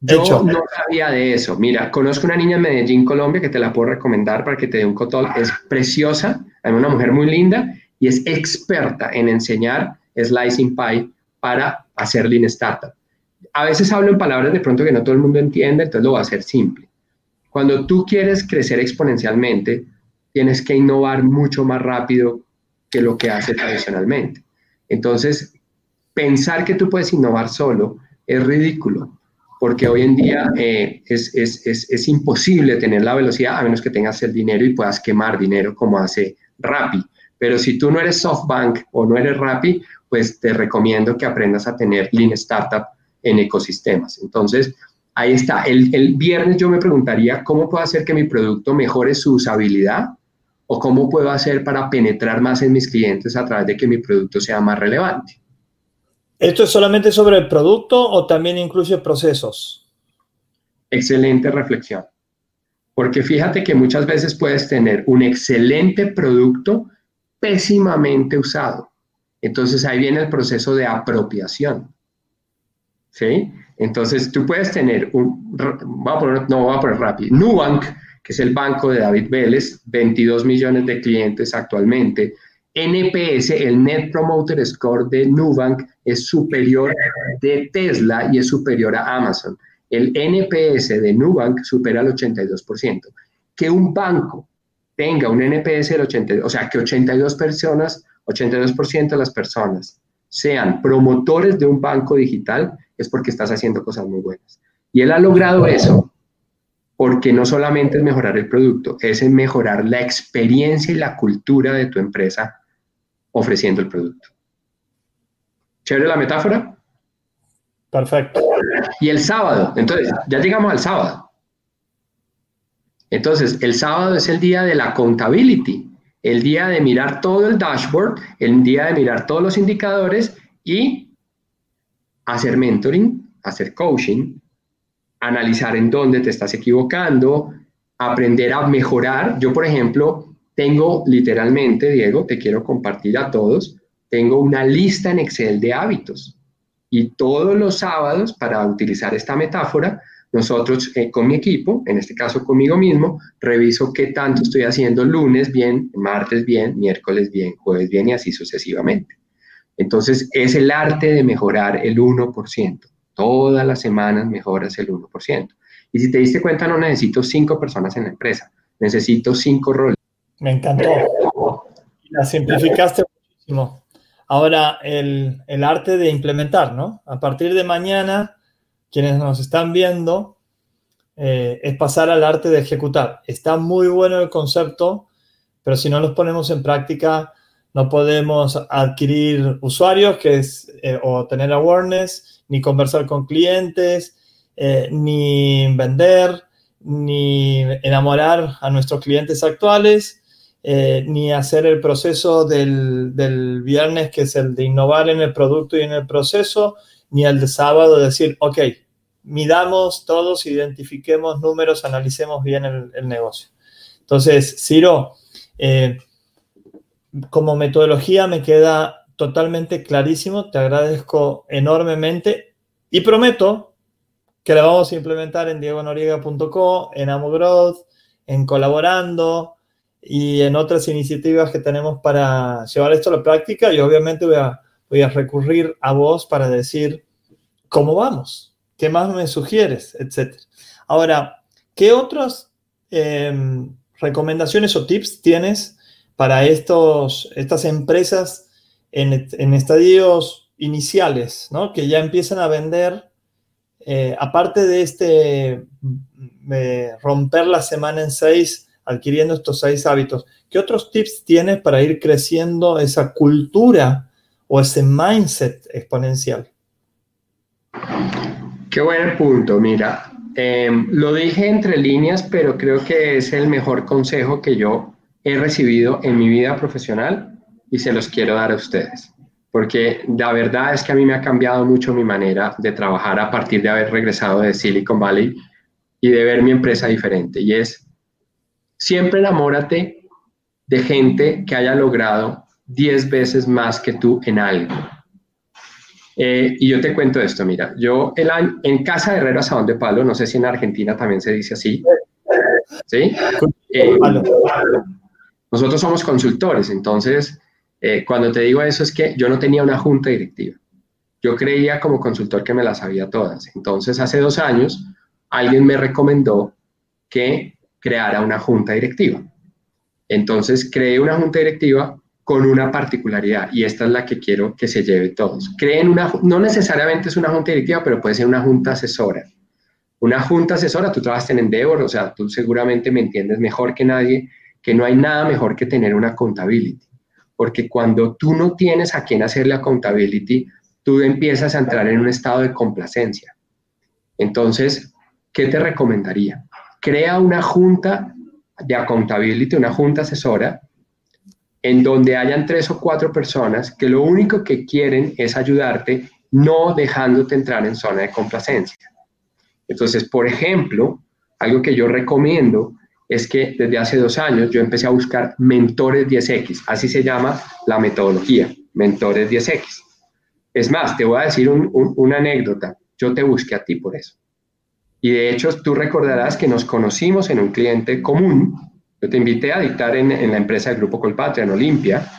Yo no sabía de eso. Mira, conozco una niña en Medellín, Colombia, que te la puedo recomendar para que te dé un cotol. Es preciosa, es una mujer muy linda y es experta en enseñar slicing pie para hacer lean startup. A veces hablo en palabras de pronto que no todo el mundo entiende, entonces lo voy a hacer simple. Cuando tú quieres crecer exponencialmente, tienes que innovar mucho más rápido que lo que hace tradicionalmente. Entonces, pensar que tú puedes innovar solo es ridículo, porque hoy en día eh, es, es, es, es, imposible tener la velocidad a menos que tengas el dinero y puedas quemar dinero como hace Rappi. Pero si tú no eres SoftBank o no eres Rappi, pues te recomiendo que aprendas a tener Lean Startup en ecosistemas. Entonces, ahí está. El, el viernes yo me preguntaría cómo puedo hacer que mi producto mejore su usabilidad o cómo puedo hacer para penetrar más en mis clientes a través de que mi producto sea más relevante. ¿Esto es solamente sobre el producto o también incluye procesos? Excelente reflexión. Porque fíjate que muchas veces puedes tener un excelente producto pésimamente usado. Entonces ahí viene el proceso de apropiación. ¿Sí? Entonces, tú puedes tener un, voy a poner, no voy a poner rápido, Nubank, que es el banco de David Vélez, 22 millones de clientes actualmente. NPS, el Net Promoter Score de Nubank, es superior de Tesla y es superior a Amazon. El NPS de Nubank supera el 82%. Que un banco tenga un NPS del 82, o sea, que 82 personas, 82% de las personas sean promotores de un banco digital, es porque estás haciendo cosas muy buenas. Y él ha logrado eso porque no solamente es mejorar el producto, es mejorar la experiencia y la cultura de tu empresa ofreciendo el producto. ¿Chévere la metáfora? Perfecto. Y el sábado, entonces, ya llegamos al sábado. Entonces, el sábado es el día de la accountability, el día de mirar todo el dashboard, el día de mirar todos los indicadores y hacer mentoring, hacer coaching, analizar en dónde te estás equivocando, aprender a mejorar. Yo, por ejemplo, tengo literalmente, Diego, te quiero compartir a todos, tengo una lista en Excel de hábitos y todos los sábados, para utilizar esta metáfora, nosotros eh, con mi equipo, en este caso conmigo mismo, reviso qué tanto estoy haciendo lunes bien, martes bien, miércoles bien, jueves bien y así sucesivamente. Entonces es el arte de mejorar el 1%. Todas las semanas mejoras el 1%. Y si te diste cuenta, no necesito cinco personas en la empresa, necesito cinco roles. Me encantó. La simplificaste muchísimo. Ahora, el, arte de implementar, ¿no? A partir de mañana quienes nos están viendo, eh, es pasar al arte de ejecutar. Está muy bueno el concepto, pero si no los ponemos en práctica, no podemos adquirir usuarios que es, eh, o tener awareness, ni conversar con clientes, eh, ni vender, ni enamorar a nuestros clientes actuales, ni hacer el proceso del, del, viernes, que es el de innovar en el producto y en el proceso, ni el de sábado decir, ok, midamos todos, identifiquemos números, analicemos bien el, negocio. Entonces, Ciro, eh, como metodología me queda totalmente clarísimo, te agradezco enormemente y prometo que la vamos a implementar en diegonoriega.co, en AmoGrowth, en Colaborando y en otras iniciativas que tenemos para llevar esto a la práctica y obviamente voy a, voy a recurrir a vos para decir cómo vamos. ¿Qué más me sugieres? Etcétera. Ahora, ¿qué otras em, recomendaciones o tips tienes para estos, estas empresas en, estadios iniciales, ¿no? que ya empiezan a vender, eh, aparte de este romper la semana en seis, adquiriendo estos seis hábitos, ¿qué otros tips tienes para ir creciendo esa cultura o ese mindset exponencial? Qué buen punto, mira, em, lo dije entre líneas, pero creo que es el mejor consejo que yo he recibido en mi vida profesional y se los quiero dar a ustedes, porque la verdad es que a mí me ha cambiado mucho mi manera de trabajar a partir de haber regresado de Silicon Valley y de ver mi empresa diferente, y es, siempre enamórate de gente que haya logrado 10 veces más que tú en algo eh, y yo te cuento esto, mira, yo el año, en Casa de Herrero Asadón de Palo, no sé si en Argentina también se dice así, ¿sí? Eh, nosotros somos consultores, entonces, eh, cuando te digo eso es que yo no tenía una junta directiva. Yo creía como consultor que me las sabía todas. Entonces, hace dos años, alguien me recomendó que creara una junta directiva. Entonces, creé una junta directiva con una particularidad y esta es la que quiero que se lleve todos. Creen una, no necesariamente es una junta directiva, pero puede ser una junta asesora. Una junta asesora, tú trabajas en Endeavor, o sea, tú seguramente me entiendes mejor que nadie que no hay nada mejor que tener una accountability, porque cuando tú no tienes a quién hacerle accountability, tú empiezas a entrar en un estado de complacencia. Entonces, ¿qué te recomendaría? Crea una junta de accountability, una junta asesora, en donde hayan tres o cuatro personas que lo único que quieren es ayudarte, no dejándote entrar en zona de complacencia. Entonces, por ejemplo, algo que yo recomiendo es que desde hace dos años yo empecé a buscar mentores 10X, así se llama la metodología, mentores 10X. Es más, te voy a decir una anécdota. yo te busqué a ti por eso. Y de hecho, tú recordarás que nos conocimos en un cliente común. Yo te invité a dictar en, la empresa del Grupo Colpatria, en Olimpia.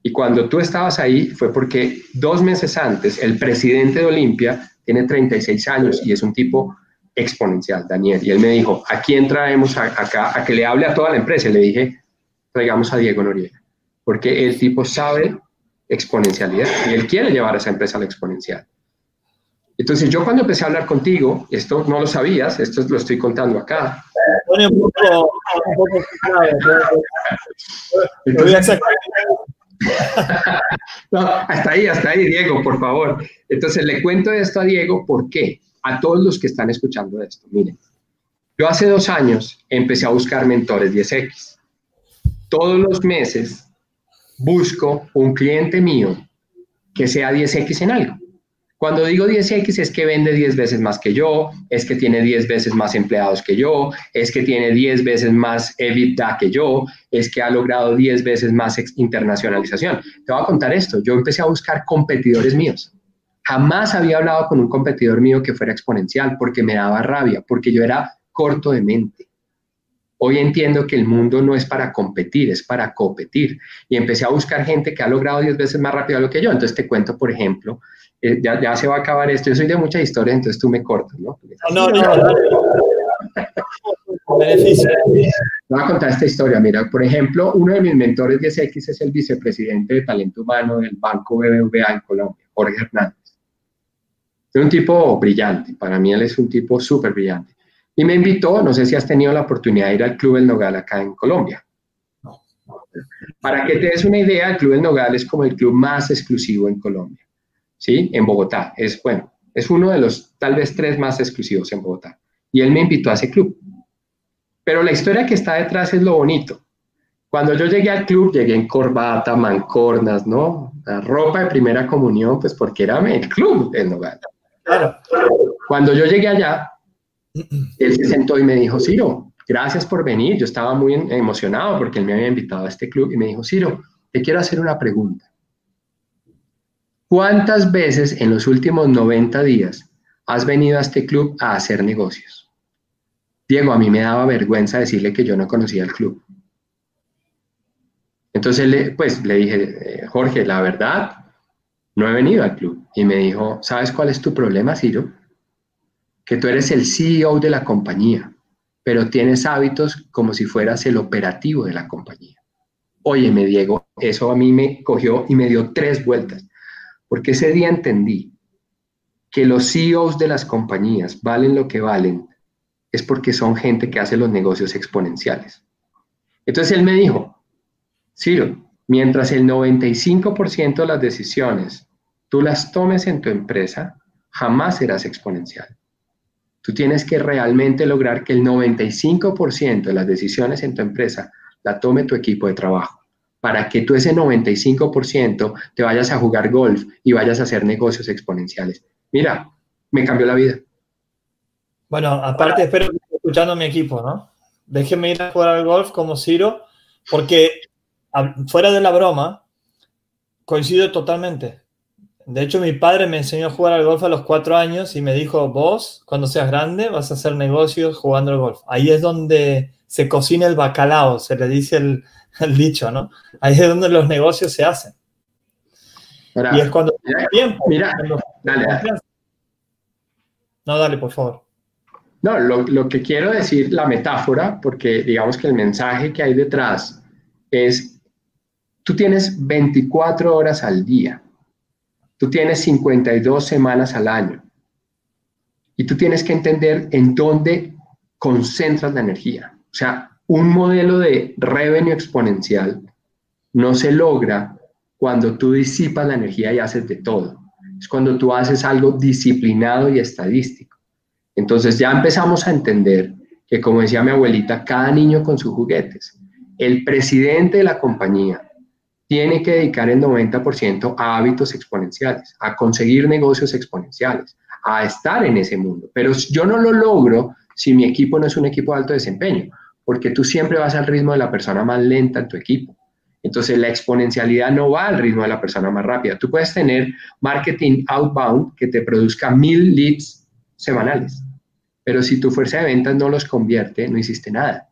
Y cuando tú estabas ahí fue porque dos meses antes, el presidente de Olimpia tiene 36 años y es un tipo exponencial, Daniel. Y él me dijo, ¿a quién traemos acá a que le hable a toda la empresa? Y le dije, traigamos a Diego Noriega, porque el tipo sabe exponencialidad y él quiere llevar a esa empresa a la exponencial. Entonces yo cuando empecé a hablar contigo, esto no lo sabías, esto lo estoy contando acá. hasta ahí, hasta ahí, Diego, por favor. Entonces le cuento esto a Diego, ¿por qué? A todos los que están escuchando esto. Miren, yo hace dos años empecé a buscar mentores 10X. Todos los meses busco un cliente mío que sea 10X en algo. Cuando digo 10X es que vende 10 veces más que yo, es que tiene 10 veces más empleados que yo, es que tiene 10 veces más EBITDA que yo, es que ha logrado 10 veces más internacionalización. Te voy a contar esto, yo empecé a buscar competidores míos. Jamás había hablado con un competidor mío que fuera exponencial porque me daba rabia, porque yo era corto de mente. Hoy entiendo que el mundo no es para competir, es para competir. Y empecé a buscar gente que ha logrado 10 veces más rápido lo que yo. Entonces te cuento, por ejemplo, eh, ya, se va a acabar esto. Yo soy de muchas historias, entonces tú me cortas, ¿no? No, no, no. [LAUGHS] Beneficio. Voy a contar esta historia. Mira, por ejemplo, uno de mis mentores de SX es el vicepresidente de talento humano del Banco BBVA en Colombia, Jorge Hernández. Es un tipo brillante. Para mí él es un tipo súper brillante. Y me invitó, no sé si has tenido la oportunidad de ir al Club El Nogal acá en Colombia. Para que te des una idea, el Club El Nogal es como el club más exclusivo en Colombia. ¿Sí? En Bogotá. Es, bueno, es uno de los tal vez tres más exclusivos en Bogotá. Y él me invitó a ese club. Pero la historia que está detrás es lo bonito. Cuando yo llegué al club, llegué en corbata, mancornas, ¿no? La ropa de primera comunión, pues porque era el club en Nogal. Claro. Cuando yo llegué allá, él se sentó y me dijo, Ciro, gracias por venir. Yo estaba muy emocionado porque él me había invitado a este club y me dijo, Ciro, te quiero hacer una pregunta. ¿Cuántas veces en los últimos 90 días has venido a este club a hacer negocios? Diego, a mí me daba vergüenza decirle que yo no conocía el club. Entonces, pues le dije, eh, Jorge, la verdad, no he venido al club. Y me dijo, ¿sabes cuál es tu problema, Ciro? Que tú eres el CEO de la compañía, pero tienes hábitos como si fueras el operativo de la compañía. Óyeme, Diego, eso a mí me cogió y me dio tres vueltas. Porque ese día entendí que los CEOs de las compañías valen lo que valen, es porque son gente que hace los negocios exponenciales. Entonces él me dijo, Ciro, mientras el 95% de las decisiones tú las tomes en tu empresa, jamás serás exponencial. Tú tienes que realmente lograr que el 95% de las decisiones en tu empresa la tome tu equipo de trabajo para que tú ese 95% te vayas a jugar golf y vayas a hacer negocios exponenciales. Mira, me cambió la vida. Bueno, aparte espero que esté escuchando a mi equipo, ¿no? Déjenme ir a jugar al golf como Ciro, porque fuera de la broma, coincido totalmente. De hecho, mi padre me enseñó a jugar al golf a los cuatro años y me dijo, vos, cuando seas grande, vas a hacer negocios jugando al golf. Ahí es donde se cocina el bacalao, se le dice el, [LAUGHS] el dicho, ¿no? Ahí es donde los negocios se hacen. y es cuando mira, tiempo. Mira, dale, No, dale, por favor. No, lo, lo, que quiero decir, la metáfora, porque digamos que el mensaje que hay detrás es, tú tienes 24 horas al día, tú tienes 52 semanas al año, y tú tienes que entender en dónde concentras la energía. O sea, un modelo de revenue exponencial no se logra cuando tú disipas la energía y haces de todo. Es cuando tú haces algo disciplinado y estadístico. Entonces ya empezamos a entender que, como decía mi abuelita, cada niño con sus juguetes. El presidente de la compañía tiene que dedicar el 90% a hábitos exponenciales, a conseguir negocios exponenciales, a estar en ese mundo. Pero yo no lo logro si mi equipo no es un equipo de alto desempeño porque tú siempre vas al ritmo de la persona más lenta en tu equipo. Entonces la exponencialidad no va al ritmo de la persona más rápida. Tú puedes tener marketing outbound que te produzca mil leads semanales, pero si tu fuerza de ventas no los convierte, no hiciste nada.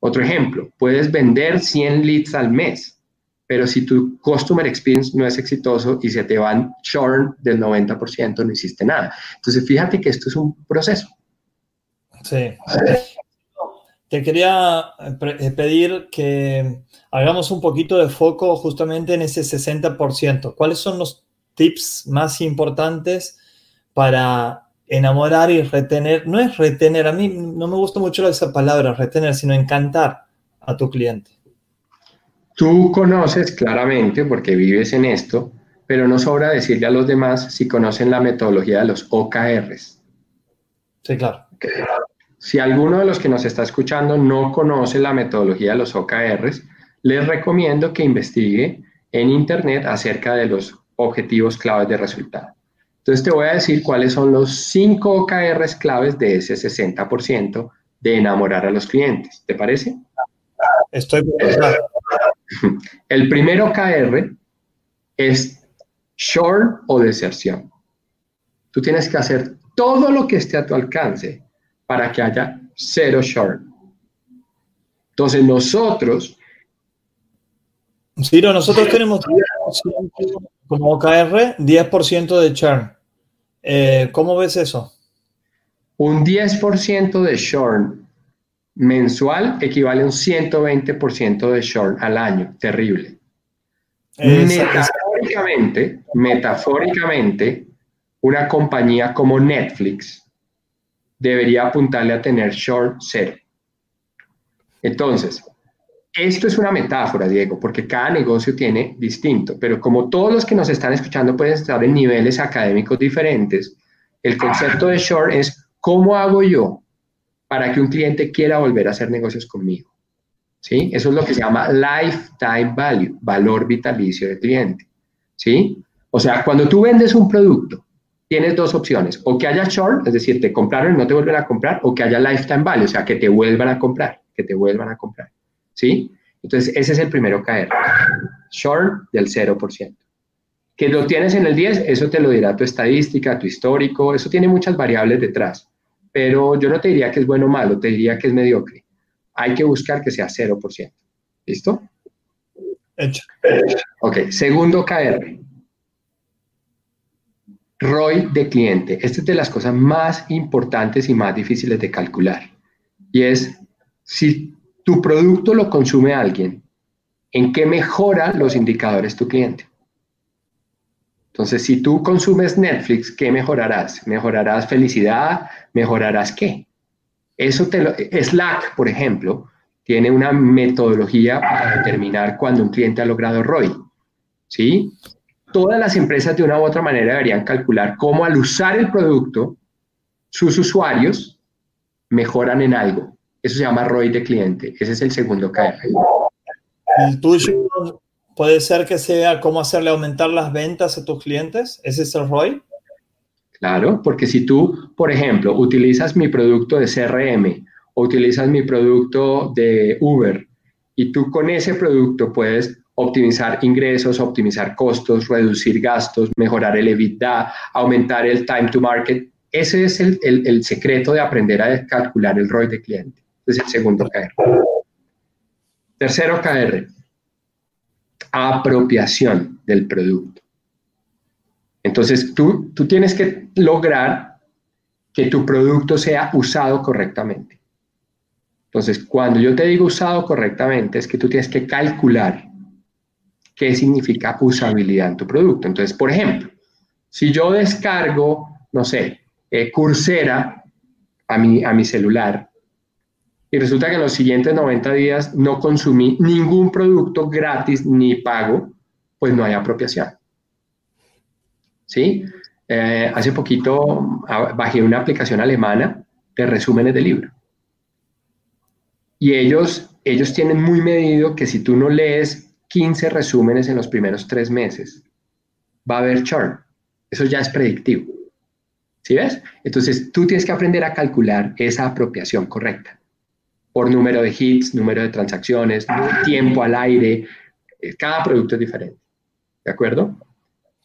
Otro ejemplo, puedes vender 100 leads al mes, pero si tu customer experience no es exitoso y se te van churn del 90%, no hiciste nada. Entonces, fíjate que esto es un proceso. Sí. [LAUGHS] Te quería eh, pedir que hagamos un poquito de foco justamente en ese 60%. ¿Cuáles son los tips más importantes para enamorar y retener, no es retener, a mí no me gusta mucho esa palabra, retener, sino encantar a tu cliente. Tú conoces claramente, porque vives en esto, pero no sobra decirle a los demás si conocen la metodología de los OKRs. Sí, claro. Si alguno de los que nos está escuchando no conoce la metodología de los OKRs, les recomiendo que investigue en Internet acerca de los objetivos claves de resultado. Entonces te voy a decir cuáles son los cinco OKRs claves de ese 60% de enamorar a los clientes. ¿Te parece? Estoy [LAUGHS] El primer OKR es short o deserción. Tú tienes que hacer todo lo que esté a tu alcance para que haya cero short. Entonces nosotros... Sí, nosotros tenemos como OKR 10% de churn. Eh, ¿Cómo ves eso? Un 10% de short mensual equivale a un 120% de short al año. Terrible. Metafóricamente, metafóricamente, una compañía como Netflix debería apuntarle a tener short cero. Entonces, esto es una metáfora, Diego, porque cada negocio tiene distinto, pero como todos los que nos están escuchando pueden estar en niveles académicos diferentes, el concepto de short es cómo hago yo para que un cliente quiera volver a hacer negocios conmigo. ¿Sí? Eso es lo que se llama lifetime value, valor vitalicio del cliente. ¿Sí? O sea, cuando tú vendes un producto, tienes dos opciones, o que haya short, es decir, te compraron y no te vuelven a comprar, o que haya lifetime value, o sea, que te vuelvan a comprar, que te vuelvan a comprar. ¿sí? Entonces, ese es el primero caer. Short del 0%. Que lo tienes en el 10, eso te lo dirá tu estadística, tu histórico, eso tiene muchas variables detrás. Pero yo no te diría que es bueno o malo, te diría que es mediocre. Hay que buscar que sea 0%. ¿Listo? Hecho. Ok, segundo KR. ROI de cliente. Esta es de las cosas más importantes y más difíciles de calcular. Y es si tu producto lo consume alguien, ¿en qué mejora los indicadores tu cliente? Entonces, si tú consumes Netflix, ¿qué mejorarás? ¿Mejorarás felicidad? ¿Mejorarás qué? Eso te lo, Slack, por ejemplo, tiene una metodología para determinar cuando un cliente ha logrado ROI. ¿Sí? Todas las empresas de una u otra manera deberían calcular cómo al usar el producto, sus usuarios mejoran en algo. Eso se llama ROI de cliente. Ese es el segundo KR. ¿El tuyo puede ser que sea cómo hacerle aumentar las ventas a tus clientes? ¿Ese es el ROI? Claro, porque si tú, por ejemplo, utilizas mi producto de CRM o utilizas mi producto de Uber y tú con ese producto puedes optimizar ingresos, optimizar costos, reducir gastos, mejorar el EBITDA, aumentar el time to market. Ese es el, el secreto de aprender a calcular el ROI de cliente es el segundo KR. Tercero KR, apropiación del producto. Entonces, tú, tú tienes que lograr que tu producto sea usado correctamente. Entonces, cuando yo te digo usado correctamente, es que tú tienes que calcular qué significa usabilidad en tu producto. Entonces, por ejemplo, si yo descargo, no sé, eh, Coursera a mi, a mi celular y resulta que en los siguientes 90 días no consumí ningún producto gratis ni pago, pues no hay apropiación. ¿Sí? Eh, hace poquito ah, bajé una aplicación alemana de resúmenes de libro. Y ellos, ellos tienen muy medido que si tú no lees 15 resúmenes en los primeros tres meses, va a haber churn. Eso ya es predictivo. ¿Sí ves? Entonces tú tienes que aprender a calcular esa apropiación correcta por número de hits, número de transacciones, tiempo al aire, eh, cada producto es diferente. ¿De acuerdo?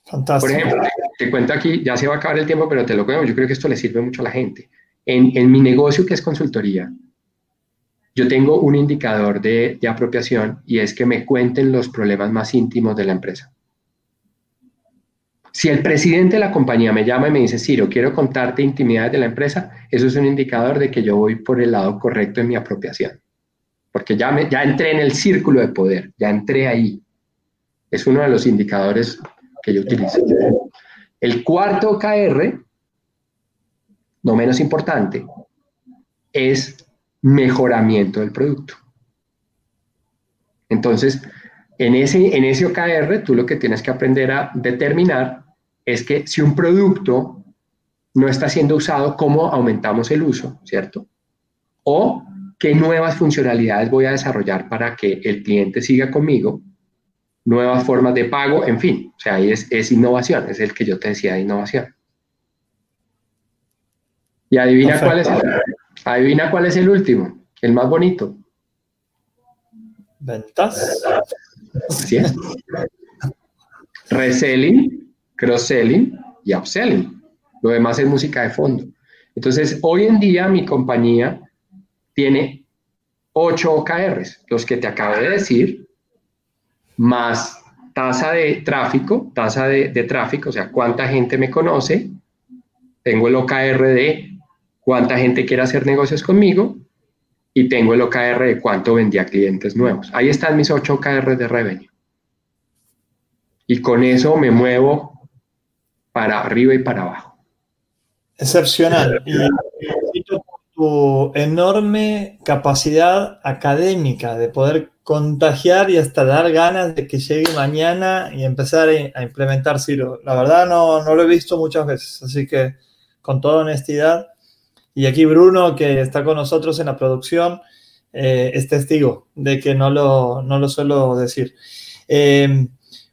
Fantástico. Por ejemplo, te cuento aquí, ya se va a acabar el tiempo, pero te lo cuento, yo creo que esto le sirve mucho a la gente. En, en mi negocio, que es consultoría, yo tengo un indicador de, apropiación y es que me cuenten los problemas más íntimos de la empresa. Si el presidente de la compañía me llama y me dice, Ciro, quiero contarte intimidades de la empresa, eso es un indicador de que yo voy por el lado correcto en mi apropiación. Porque ya, me, ya entré en el círculo de poder, ya entré ahí. Es uno de los indicadores que yo utilizo. El cuarto KR, no menos importante, es mejoramiento del producto. Entonces, en ese, en ese OKR, tú lo que tienes que aprender a determinar es que si un producto no está siendo usado, ¿cómo aumentamos el uso? ¿Cierto? O qué nuevas funcionalidades voy a desarrollar para que el cliente siga conmigo, nuevas formas de pago, en fin. O sea, ahí es, es innovación, es el que yo te decía de innovación. Y adivina cuál es el, adivina cuál es el último, el más bonito. Ventas. Es. Reselling, cross-selling y upselling. Lo demás es música de fondo. Entonces, hoy en día mi compañía tiene 8 OKRs, los que te acabo de decir, más tasa de tráfico, tasa de, de, tráfico, o sea, cuánta gente me conoce. Tengo el OKR de cuánta gente quiere hacer negocios conmigo y tengo el OKR de cuánto vendí a clientes nuevos. Ahí están mis 8 OKR de revenue. Y con eso me muevo para arriba y para abajo. Excepcional. Y tu enorme capacidad académica de poder contagiar y hasta dar ganas de que llegue mañana y empezar a implementar Ciro. La verdad no, no lo he visto muchas veces, así que con toda honestidad, y aquí Bruno, que está con nosotros en la producción, eh, es testigo de que no lo, no lo suelo decir. Eh,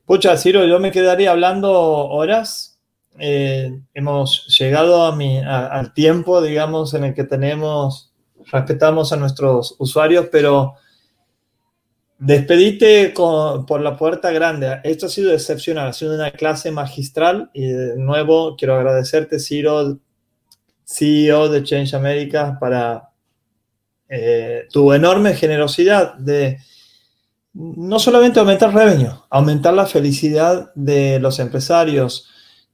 pucha, Ciro, yo me quedaría hablando horas. Eh, hemos llegado a mi, al tiempo, digamos, en el que tenemos, respetamos a nuestros usuarios, pero despedite por la puerta grande. Esto ha sido excepcional, ha sido una clase magistral y de nuevo quiero agradecerte, Ciro, CEO de Change America, para eh, tu enorme generosidad de no solamente aumentar revenue, aumentar la felicidad de los empresarios,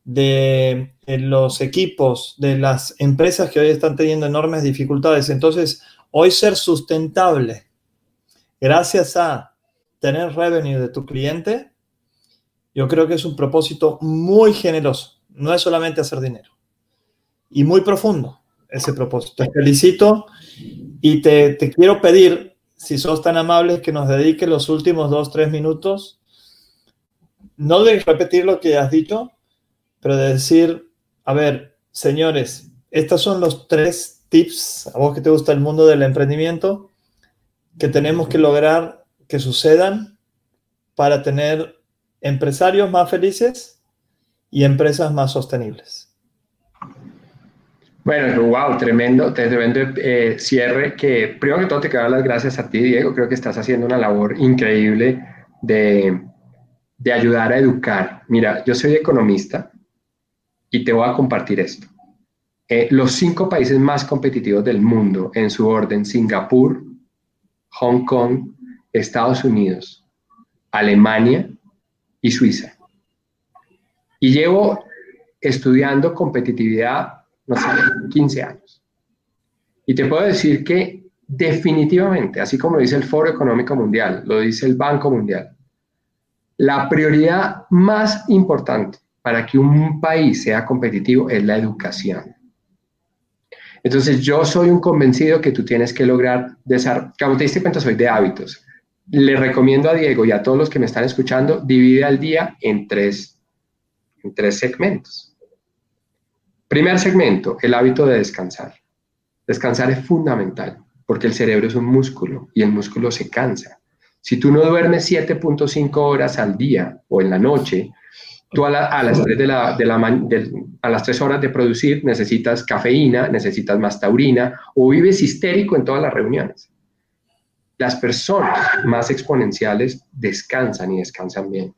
de, los equipos, de las empresas que hoy están teniendo enormes dificultades. Entonces, hoy ser sustentable gracias a tener revenue de tu cliente, yo creo que es un propósito muy generoso. No es solamente hacer dinero y muy profundo ese propósito. Te felicito y te, quiero pedir, si sos tan amable, que nos dediques los últimos dos, tres minutos, no de repetir lo que has dicho, pero de decir, a ver, señores, estos son los tres tips, a vos que te gusta el mundo del emprendimiento, que tenemos que lograr que sucedan para tener empresarios más felices y empresas más sostenibles. Bueno, wow, tremendo, tremendo eh, cierre que primero que todo te quiero dar las gracias a ti, Diego. Creo que estás haciendo una labor increíble de, de ayudar a educar. Mira, yo soy economista y te voy a compartir esto. Eh, los cinco países más competitivos del mundo en su orden, Singapur, Hong Kong, Estados Unidos, Alemania y Suiza. Y llevo estudiando competitividad no sé, 15 años. Y te puedo decir que definitivamente, así como dice el Foro Económico Mundial, lo dice el Banco Mundial, la prioridad más importante para que un país sea competitivo es la educación. Entonces yo soy un convencido que tú tienes que lograr desarrollar, como te diste cuenta, soy de hábitos. Le recomiendo a Diego y a todos los que me están escuchando, divide al día en tres, en tres segmentos. Primer segmento, el hábito de descansar. Descansar es fundamental porque el cerebro es un músculo y el músculo se cansa. Si tú no duermes 7.5 horas al día o en la noche, tú a, las 3 de las 3 horas de producir necesitas cafeína, necesitas más taurina o vives histérico en todas las reuniones. Las personas más exponenciales descansan y descansan bien.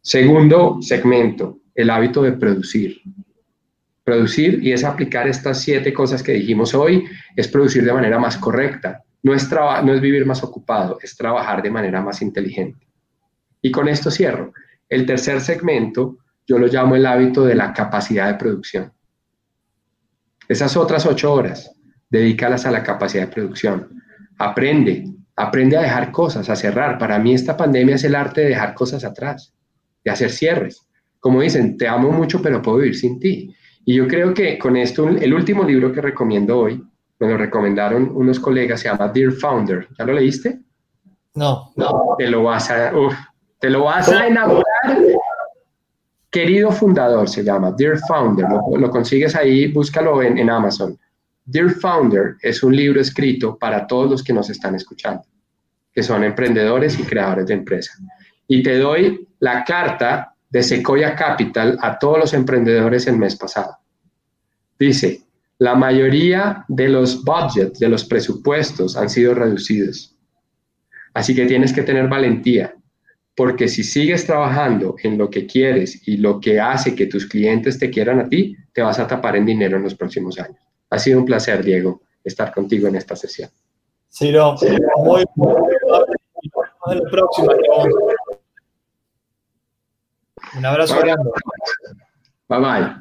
Segundo segmento, el hábito de producir. Producir, y es aplicar estas siete cosas que dijimos hoy, es producir de manera más correcta. No es, no es vivir más ocupado, es trabajar de manera más inteligente. Y con esto cierro. El tercer segmento yo lo llamo el hábito de la capacidad de producción. Esas otras ocho horas, dedícalas a la capacidad de producción. Aprende, aprende a dejar cosas, a cerrar. Para mí esta pandemia es el arte de dejar cosas atrás, de hacer cierres. Como dicen, te amo mucho, pero puedo vivir sin ti. Y yo creo que con esto, el último libro que recomiendo hoy, me lo recomendaron unos colegas, se llama Dear Founder. ¿Ya lo leíste? No. No, te lo vas a, te lo vas a enamorar. Querido fundador se llama, Dear Founder. Lo, consigues ahí, búscalo en, en Amazon. Dear Founder es un libro escrito para todos los que nos están escuchando, que son emprendedores y creadores de empresa. Y te doy la carta de Sequoia Capital a todos los emprendedores el mes pasado. Dice, la mayoría de los budgets, de los presupuestos han sido reducidos. Así que tienes que tener valentía, porque si sigues trabajando en lo que quieres y lo que hace que tus clientes te quieran a ti, te vas a tapar en dinero en los próximos años. Ha sido un placer, Diego, estar contigo en esta sesión. Sí, no, muy, muy, la próxima. Un abrazo grande. Bye bye.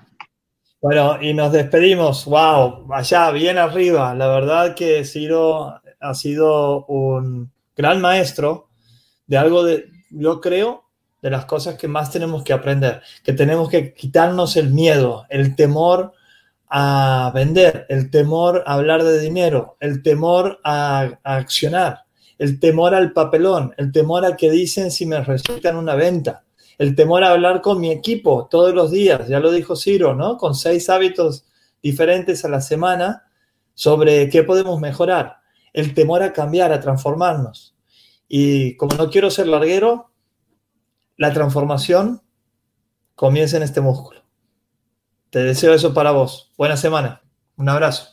Bueno, y nos despedimos. Wow, allá, bien arriba. La verdad que Ciro ha sido un gran maestro de algo de, yo creo, de las cosas que más tenemos que aprender, que tenemos que quitarnos el miedo, el temor a vender, el temor a hablar de dinero, el temor a, a accionar, el temor al papelón, el temor a que dicen si me resultan una venta el temor a hablar con mi equipo todos los días, ya lo dijo Ciro, ¿no? Con seis hábitos diferentes a la semana sobre qué podemos mejorar, el temor a cambiar, a transformarnos. Y como no quiero ser larguero, la transformación comienza en este músculo. Te deseo eso para vos. Buena semana. Un abrazo.